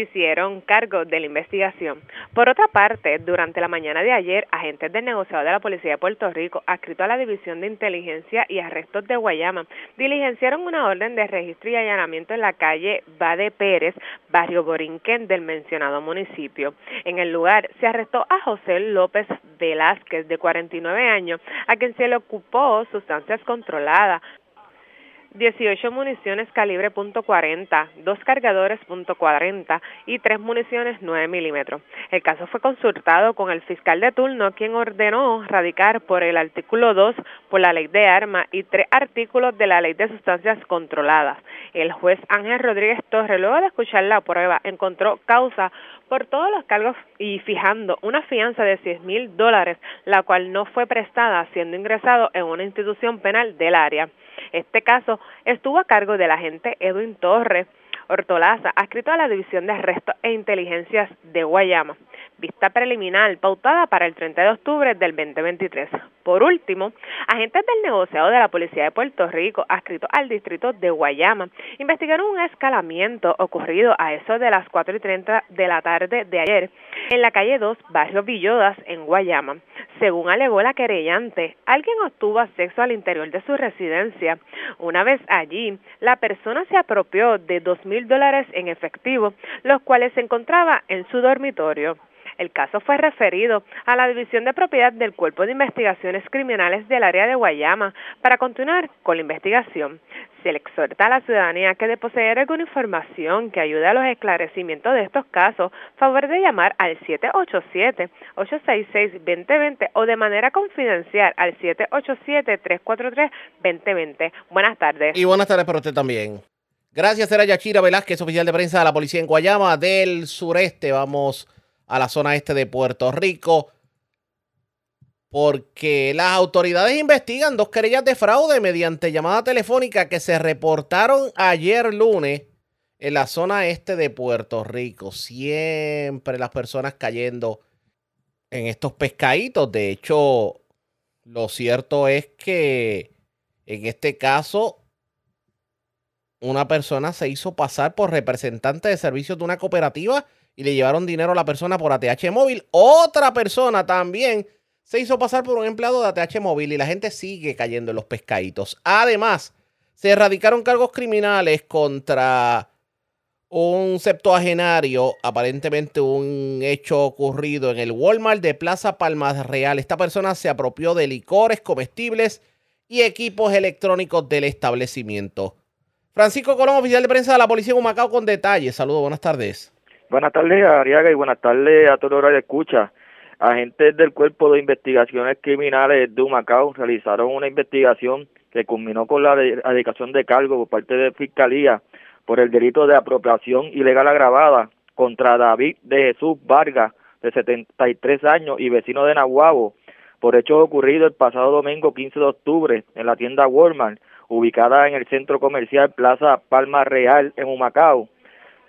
hicieron cargo de la investigación. Por otra parte, durante la mañana de ayer, agentes del negociado de la Policía de Puerto Rico, adscrito a la División de Inteligencia y Arrestos de Guayama, diligenciaron una orden de registro y allanamiento en la calle Bade Pérez, barrio Borinquen del mencionado municipio. En el lugar se arrestó a José López Velázquez, de 49 años, a quien se le ocupó sustancias controladas, 18 municiones calibre .40, dos cargadores .40 y tres municiones 9 milímetros. El caso fue consultado con el fiscal de turno, quien ordenó radicar por el artículo 2 por la ley de armas y tres artículos de la ley de sustancias controladas. El juez Ángel Rodríguez Torres, luego de escuchar la prueba, encontró causa por todos los cargos y fijando una fianza de 10 mil dólares, la cual no fue prestada siendo ingresado en una institución penal del área. Este caso estuvo a cargo del agente Edwin Torres Hortolaza, adscrito a la División de Arrestos e Inteligencias de Guayama vista preliminar pautada para el 30 de octubre del 2023. Por último, agentes del negociado de la Policía de Puerto Rico, adscritos al distrito de Guayama, investigaron un escalamiento ocurrido a eso de las 4 y 30 de la tarde de ayer en la calle 2, barrio Villodas, en Guayama. Según alegó la querellante, alguien obtuvo acceso al interior de su residencia. Una vez allí, la persona se apropió de dos mil dólares en efectivo, los cuales se encontraba en su dormitorio. El caso fue referido a la División de Propiedad del Cuerpo de Investigaciones Criminales del área de Guayama para continuar con la investigación. Se le exhorta a la ciudadanía que de poseer alguna información que ayude a los esclarecimientos de estos casos, favor de llamar al 787-866-2020 o de manera confidencial al 787-343-2020. Buenas tardes. Y buenas tardes para usted también. Gracias, era Yachira Velázquez, oficial de prensa de la policía en Guayama del sureste. Vamos a la zona este de Puerto Rico. Porque las autoridades investigan dos querellas de fraude mediante llamada telefónica que se reportaron ayer lunes en la zona este de Puerto Rico. Siempre las personas cayendo en estos pescaditos. De hecho, lo cierto es que en este caso una persona se hizo pasar por representante de servicios de una cooperativa y le llevaron dinero a la persona por ATH móvil. Otra persona también se hizo pasar por un empleado de ATH móvil y la gente sigue cayendo en los pescaditos. Además, se erradicaron cargos criminales contra un septuagenario, aparentemente un hecho ocurrido en el Walmart de Plaza Palmas Real. Esta persona se apropió de licores, comestibles y equipos electrónicos del establecimiento. Francisco Colón, oficial de prensa de la Policía de Humacao, con detalles. Saludos, buenas tardes. Buenas tardes, Ariaga, y buenas tardes a toda hora de escucha. Agentes del Cuerpo de Investigaciones Criminales de Humacao realizaron una investigación que culminó con la erradicación de cargo por parte de Fiscalía por el delito de apropiación ilegal agravada contra David de Jesús Vargas de 73 años y vecino de Nahuabo, por hechos ocurridos el pasado domingo 15 de octubre en la tienda Walmart, ubicada en el centro comercial Plaza Palma Real en Humacao.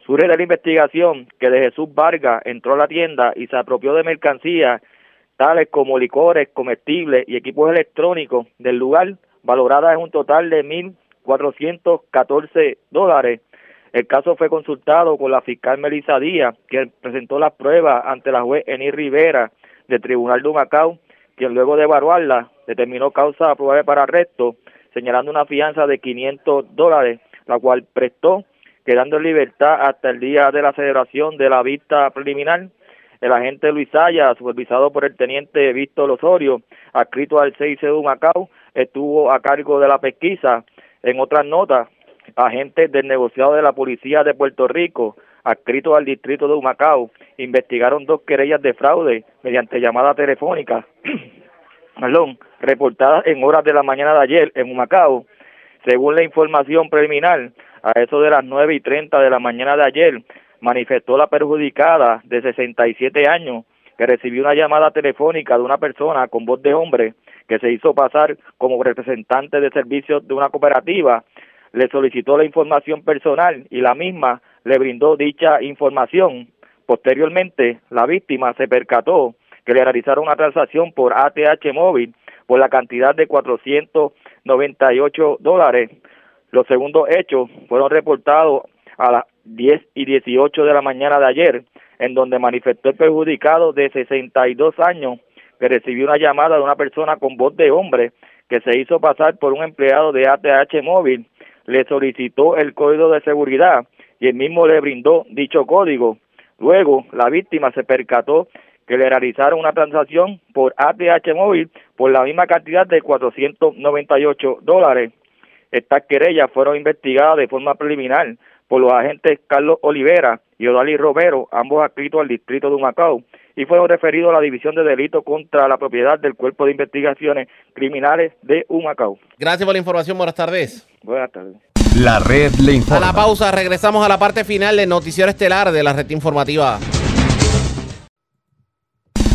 Surge de la investigación que de Jesús Vargas entró a la tienda y se apropió de mercancías tales como licores, comestibles y equipos electrónicos del lugar, valoradas en un total de 1.414 dólares. El caso fue consultado con la fiscal Melissa Díaz, quien presentó las pruebas ante la juez Eni Rivera del Tribunal de Humacao, quien luego de evaluarla determinó causa probable para arresto, señalando una fianza de 500 dólares, la cual prestó, quedando en libertad hasta el día de la celebración de la vista preliminar el agente Luis Saya, supervisado por el teniente Víctor Osorio, adscrito al 6 de Macao, estuvo a cargo de la pesquisa. En otras notas, agentes del negociado de la Policía de Puerto Rico, adscritos al distrito de Humacao, investigaron dos querellas de fraude mediante llamada telefónica, [CLEARS THROAT] perdón, reportadas en horas de la mañana de ayer en Humacao. Según la información preliminar, a eso de las nueve y treinta de la mañana de ayer, manifestó la perjudicada de 67 años que recibió una llamada telefónica de una persona con voz de hombre que se hizo pasar como representante de servicios de una cooperativa, le solicitó la información personal y la misma le brindó dicha información. Posteriormente, la víctima se percató que le realizaron una transacción por ATH móvil por la cantidad de 498 dólares. Los segundos hechos fueron reportados a las 10 y 18 de la mañana de ayer, en donde manifestó el perjudicado de 62 años que recibió una llamada de una persona con voz de hombre que se hizo pasar por un empleado de ATH móvil, le solicitó el código de seguridad y el mismo le brindó dicho código. Luego, la víctima se percató que le realizaron una transacción por ATH móvil por la misma cantidad de 498 dólares. Estas querellas fueron investigadas de forma preliminar por los agentes Carlos Olivera y Odali Romero, ambos adscritos al distrito de Humacao, y fueron referidos a la División de Delitos contra la Propiedad del Cuerpo de Investigaciones Criminales de Humacao. Gracias por la información, buenas tardes. Buenas tardes. La red le A informa. la pausa, regresamos a la parte final del noticiero estelar de la red informativa.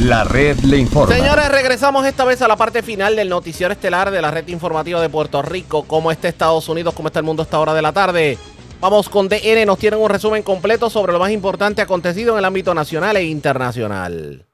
La red le informa. Señores, regresamos esta vez a la parte final del noticiero estelar de la red informativa de Puerto Rico. ¿Cómo está Estados Unidos? ¿Cómo está el mundo a esta hora de la tarde? Vamos con DN, nos tienen un resumen completo sobre lo más importante acontecido en el ámbito nacional e internacional.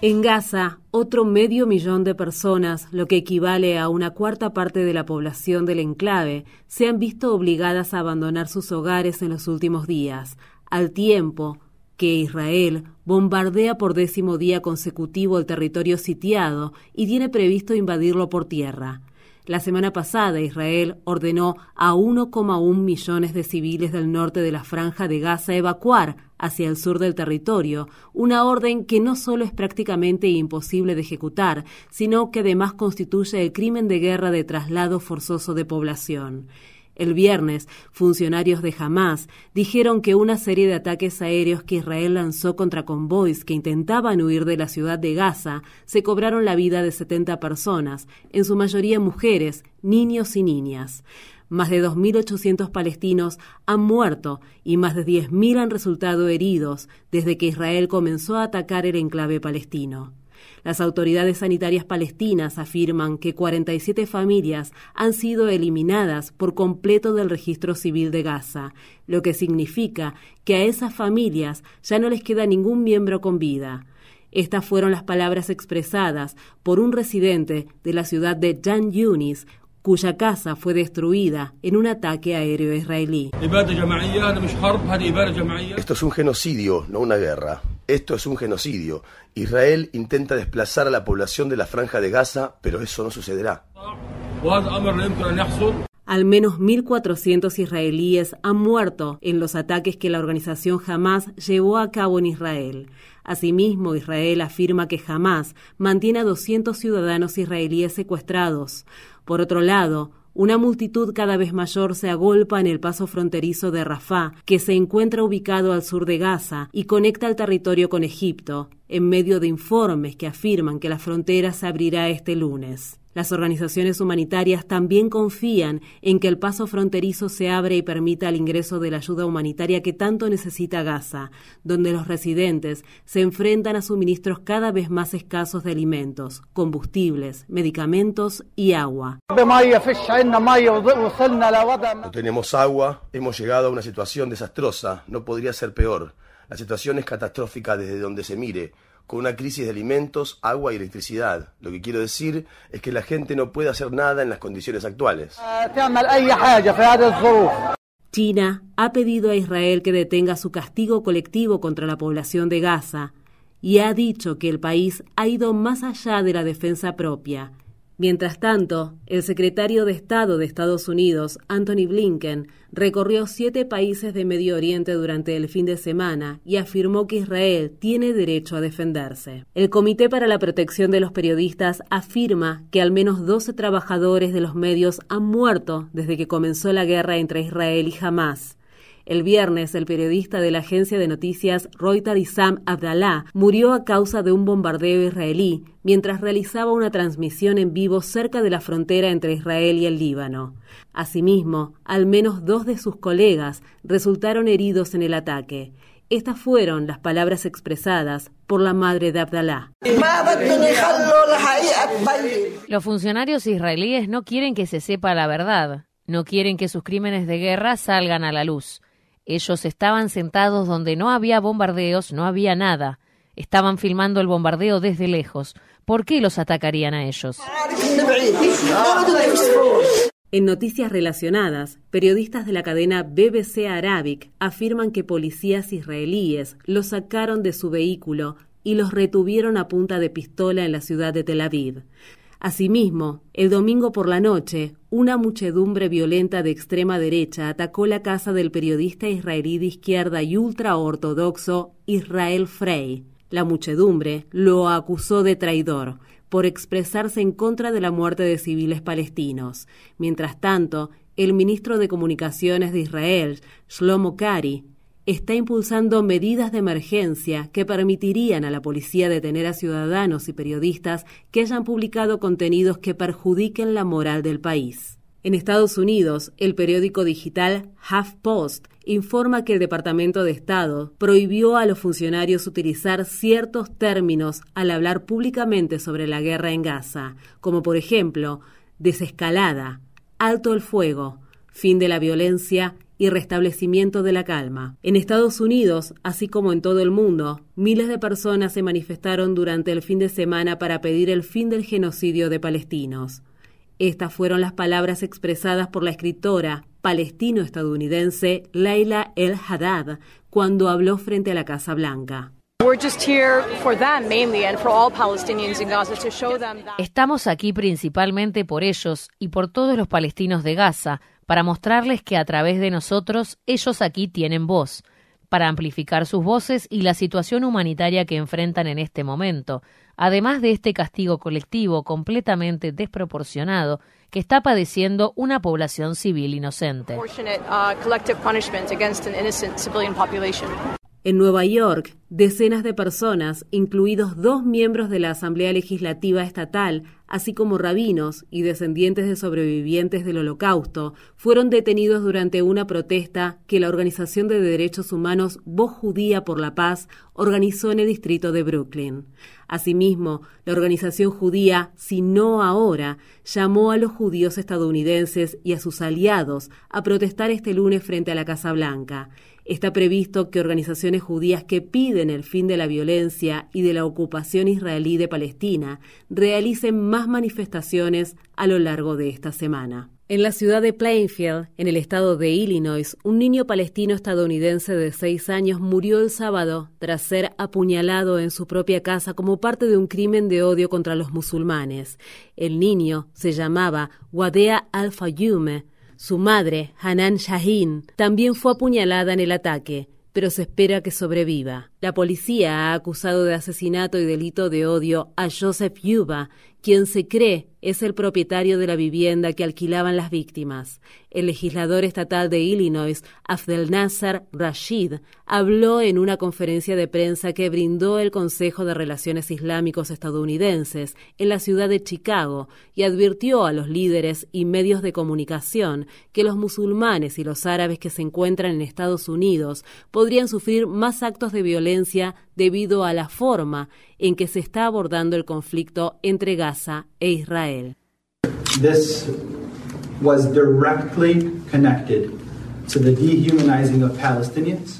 En Gaza, otro medio millón de personas, lo que equivale a una cuarta parte de la población del enclave, se han visto obligadas a abandonar sus hogares en los últimos días, al tiempo que Israel bombardea por décimo día consecutivo el territorio sitiado y tiene previsto invadirlo por tierra. La semana pasada Israel ordenó a 1,1 millones de civiles del norte de la franja de Gaza evacuar hacia el sur del territorio, una orden que no solo es prácticamente imposible de ejecutar, sino que además constituye el crimen de guerra de traslado forzoso de población. El viernes, funcionarios de Hamas dijeron que una serie de ataques aéreos que Israel lanzó contra convoys que intentaban huir de la ciudad de Gaza se cobraron la vida de 70 personas, en su mayoría mujeres, niños y niñas. Más de 2.800 palestinos han muerto y más de 10.000 han resultado heridos desde que Israel comenzó a atacar el enclave palestino. Las autoridades sanitarias palestinas afirman que 47 familias han sido eliminadas por completo del registro civil de Gaza, lo que significa que a esas familias ya no les queda ningún miembro con vida. Estas fueron las palabras expresadas por un residente de la ciudad de Jan Yunis, cuya casa fue destruida en un ataque aéreo israelí. Esto es un genocidio, no una guerra. Esto es un genocidio. Israel intenta desplazar a la población de la franja de Gaza, pero eso no sucederá. Al menos 1.400 israelíes han muerto en los ataques que la organización Hamas llevó a cabo en Israel. Asimismo, Israel afirma que Hamas mantiene a 200 ciudadanos israelíes secuestrados. Por otro lado, una multitud cada vez mayor se agolpa en el paso fronterizo de Rafah, que se encuentra ubicado al sur de Gaza y conecta el territorio con Egipto, en medio de informes que afirman que la frontera se abrirá este lunes. Las organizaciones humanitarias también confían en que el paso fronterizo se abra y permita el ingreso de la ayuda humanitaria que tanto necesita Gaza, donde los residentes se enfrentan a suministros cada vez más escasos de alimentos, combustibles, medicamentos y agua. No tenemos agua, hemos llegado a una situación desastrosa, no podría ser peor. La situación es catastrófica desde donde se mire con una crisis de alimentos, agua y electricidad. Lo que quiero decir es que la gente no puede hacer nada en las condiciones actuales. China ha pedido a Israel que detenga su castigo colectivo contra la población de Gaza y ha dicho que el país ha ido más allá de la defensa propia Mientras tanto, el secretario de Estado de Estados Unidos, Anthony Blinken, recorrió siete países de Medio Oriente durante el fin de semana y afirmó que Israel tiene derecho a defenderse. El Comité para la Protección de los Periodistas afirma que al menos 12 trabajadores de los medios han muerto desde que comenzó la guerra entre Israel y Hamas. El viernes, el periodista de la agencia de noticias Reuters Sam Abdallah murió a causa de un bombardeo israelí mientras realizaba una transmisión en vivo cerca de la frontera entre Israel y el Líbano. Asimismo, al menos dos de sus colegas resultaron heridos en el ataque. Estas fueron las palabras expresadas por la madre de Abdallah. Los funcionarios israelíes no quieren que se sepa la verdad, no quieren que sus crímenes de guerra salgan a la luz. Ellos estaban sentados donde no había bombardeos, no había nada. Estaban filmando el bombardeo desde lejos. ¿Por qué los atacarían a ellos? En noticias relacionadas, periodistas de la cadena BBC Arabic afirman que policías israelíes los sacaron de su vehículo y los retuvieron a punta de pistola en la ciudad de Tel Aviv. Asimismo, el domingo por la noche, una muchedumbre violenta de extrema derecha atacó la casa del periodista israelí de izquierda y ultraortodoxo Israel Frey. La muchedumbre lo acusó de traidor por expresarse en contra de la muerte de civiles palestinos. Mientras tanto, el ministro de Comunicaciones de Israel, Shlomo Kari, está impulsando medidas de emergencia que permitirían a la policía detener a ciudadanos y periodistas que hayan publicado contenidos que perjudiquen la moral del país. En Estados Unidos, el periódico digital HuffPost informa que el Departamento de Estado prohibió a los funcionarios utilizar ciertos términos al hablar públicamente sobre la guerra en Gaza, como por ejemplo desescalada, alto el fuego, fin de la violencia y restablecimiento de la calma. En Estados Unidos, así como en todo el mundo, miles de personas se manifestaron durante el fin de semana para pedir el fin del genocidio de palestinos. Estas fueron las palabras expresadas por la escritora palestino-estadounidense Leila El Haddad cuando habló frente a la Casa Blanca. Estamos aquí principalmente por ellos y por todos los palestinos de Gaza, para mostrarles que a través de nosotros ellos aquí tienen voz, para amplificar sus voces y la situación humanitaria que enfrentan en este momento, además de este castigo colectivo completamente desproporcionado que está padeciendo una población civil inocente. En Nueva York, decenas de personas, incluidos dos miembros de la Asamblea Legislativa Estatal, así como rabinos y descendientes de sobrevivientes del Holocausto, fueron detenidos durante una protesta que la Organización de Derechos Humanos Voz Judía por la Paz organizó en el distrito de Brooklyn. Asimismo, la organización judía Si No Ahora llamó a los judíos estadounidenses y a sus aliados a protestar este lunes frente a la Casa Blanca. Está previsto que organizaciones judías que piden el fin de la violencia y de la ocupación israelí de Palestina realicen más manifestaciones a lo largo de esta semana. En la ciudad de Plainfield, en el estado de Illinois, un niño palestino estadounidense de seis años murió el sábado tras ser apuñalado en su propia casa como parte de un crimen de odio contra los musulmanes. El niño se llamaba Wadea Al-Fayume su madre, Hanan Shahin, también fue apuñalada en el ataque, pero se espera que sobreviva. La policía ha acusado de asesinato y delito de odio a Joseph Yuba, quien se cree es el propietario de la vivienda que alquilaban las víctimas. El legislador estatal de Illinois, Abdel Nasser Rashid, habló en una conferencia de prensa que brindó el Consejo de Relaciones Islámicos estadounidenses en la ciudad de Chicago y advirtió a los líderes y medios de comunicación que los musulmanes y los árabes que se encuentran en Estados Unidos podrían sufrir más actos de violencia debido a la forma en que se está abordando el conflicto entre Gaza e Israel. This was directly connected to the dehumanizing of Palestinians.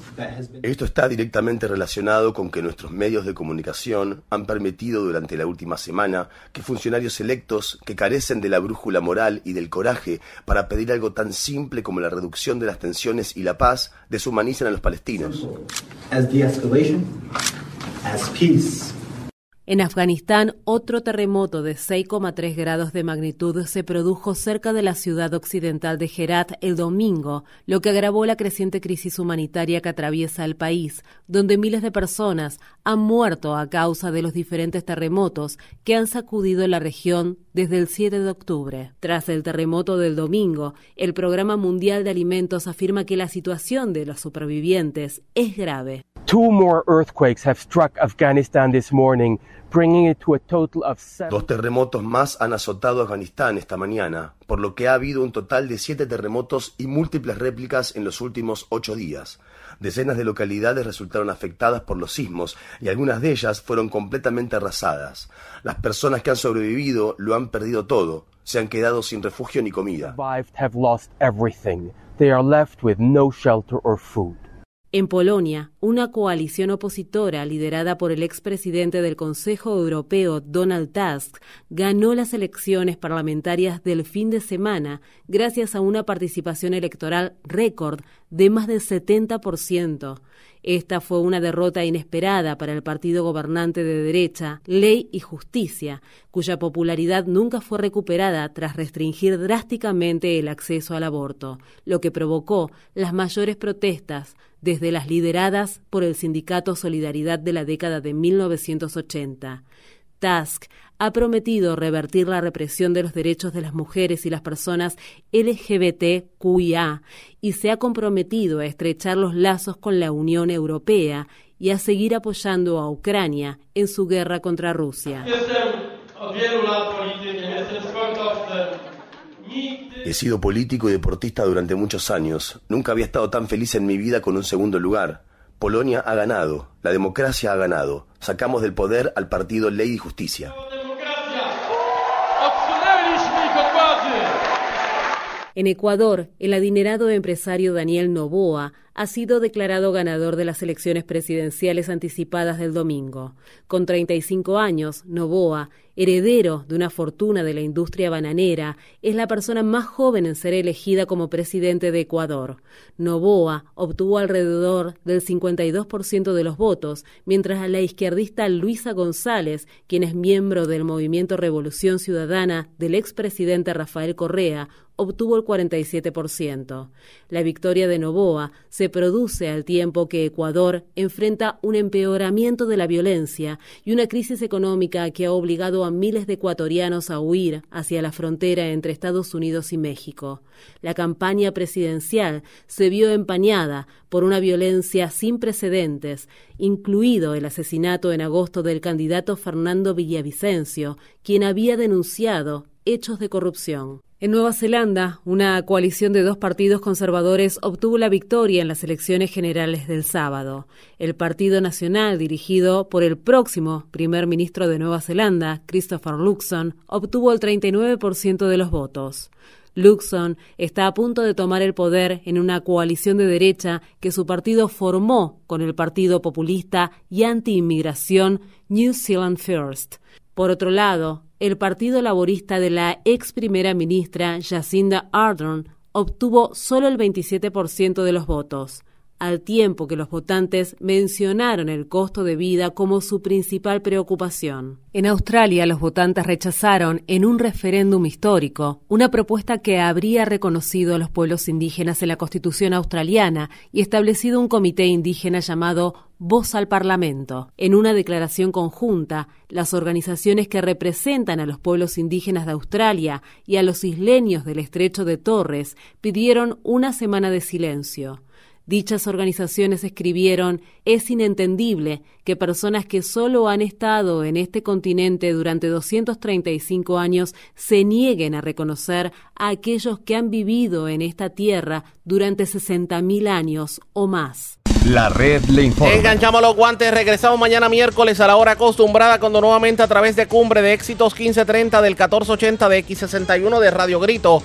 Esto está directamente relacionado con que nuestros medios de comunicación han permitido durante la última semana que funcionarios electos que carecen de la brújula moral y del coraje para pedir algo tan simple como la reducción de las tensiones y la paz deshumanicen a los palestinos. En Afganistán, otro terremoto de 6,3 grados de magnitud se produjo cerca de la ciudad occidental de Herat el domingo, lo que agravó la creciente crisis humanitaria que atraviesa el país, donde miles de personas han muerto a causa de los diferentes terremotos que han sacudido la región desde el 7 de octubre. Tras el terremoto del domingo, el Programa Mundial de Alimentos afirma que la situación de los supervivientes es grave. Two more earthquakes have struck Afghanistan this morning, Dos terremotos más han azotado Afganistán esta mañana, por lo que ha habido un total de siete terremotos y múltiples réplicas en los últimos ocho días. Decenas de localidades resultaron afectadas por los sismos y algunas de ellas fueron completamente arrasadas. Las personas que han sobrevivido lo han perdido todo, se han quedado sin refugio ni comida. En Polonia, una coalición opositora liderada por el expresidente del Consejo Europeo Donald Tusk ganó las elecciones parlamentarias del fin de semana gracias a una participación electoral récord de más del 70%. Esta fue una derrota inesperada para el partido gobernante de derecha, Ley y Justicia, cuya popularidad nunca fue recuperada tras restringir drásticamente el acceso al aborto, lo que provocó las mayores protestas desde las lideradas por el sindicato Solidaridad de la década de 1980. Tusk ha prometido revertir la represión de los derechos de las mujeres y las personas LGBTQIA y se ha comprometido a estrechar los lazos con la Unión Europea y a seguir apoyando a Ucrania en su guerra contra Rusia. He sido político y deportista durante muchos años. Nunca había estado tan feliz en mi vida con un segundo lugar. Polonia ha ganado, la democracia ha ganado. Sacamos del poder al partido Ley y Justicia. En Ecuador, el adinerado empresario Daniel Novoa ha sido declarado ganador de las elecciones presidenciales anticipadas del domingo. Con 35 años, Novoa, heredero de una fortuna de la industria bananera, es la persona más joven en ser elegida como presidente de Ecuador. Novoa obtuvo alrededor del 52% de los votos, mientras la izquierdista Luisa González, quien es miembro del movimiento Revolución Ciudadana del expresidente Rafael Correa, obtuvo el 47%. La victoria de Novoa se produce al tiempo que Ecuador enfrenta un empeoramiento de la violencia y una crisis económica que ha obligado a miles de ecuatorianos a huir hacia la frontera entre Estados Unidos y México. La campaña presidencial se vio empañada por una violencia sin precedentes, incluido el asesinato en agosto del candidato Fernando Villavicencio, quien había denunciado hechos de corrupción. En Nueva Zelanda, una coalición de dos partidos conservadores obtuvo la victoria en las elecciones generales del sábado. El Partido Nacional, dirigido por el próximo primer ministro de Nueva Zelanda, Christopher Luxon, obtuvo el 39% de los votos. Luxon está a punto de tomar el poder en una coalición de derecha que su partido formó con el partido populista y anti-inmigración New Zealand First. Por otro lado, el Partido Laborista de la ex primera ministra Jacinda Ardern obtuvo solo el 27% de los votos. Al tiempo que los votantes mencionaron el costo de vida como su principal preocupación. En Australia, los votantes rechazaron, en un referéndum histórico, una propuesta que habría reconocido a los pueblos indígenas en la Constitución australiana y establecido un comité indígena llamado Voz al Parlamento. En una declaración conjunta, las organizaciones que representan a los pueblos indígenas de Australia y a los isleños del estrecho de Torres pidieron una semana de silencio. Dichas organizaciones escribieron, es inentendible que personas que solo han estado en este continente durante 235 años se nieguen a reconocer a aquellos que han vivido en esta tierra durante 60.000 años o más. La red le informa. Enganchamos los guantes, regresamos mañana miércoles a la hora acostumbrada cuando nuevamente a través de Cumbre de Éxitos 1530 del 1480 de X61 de Radio Grito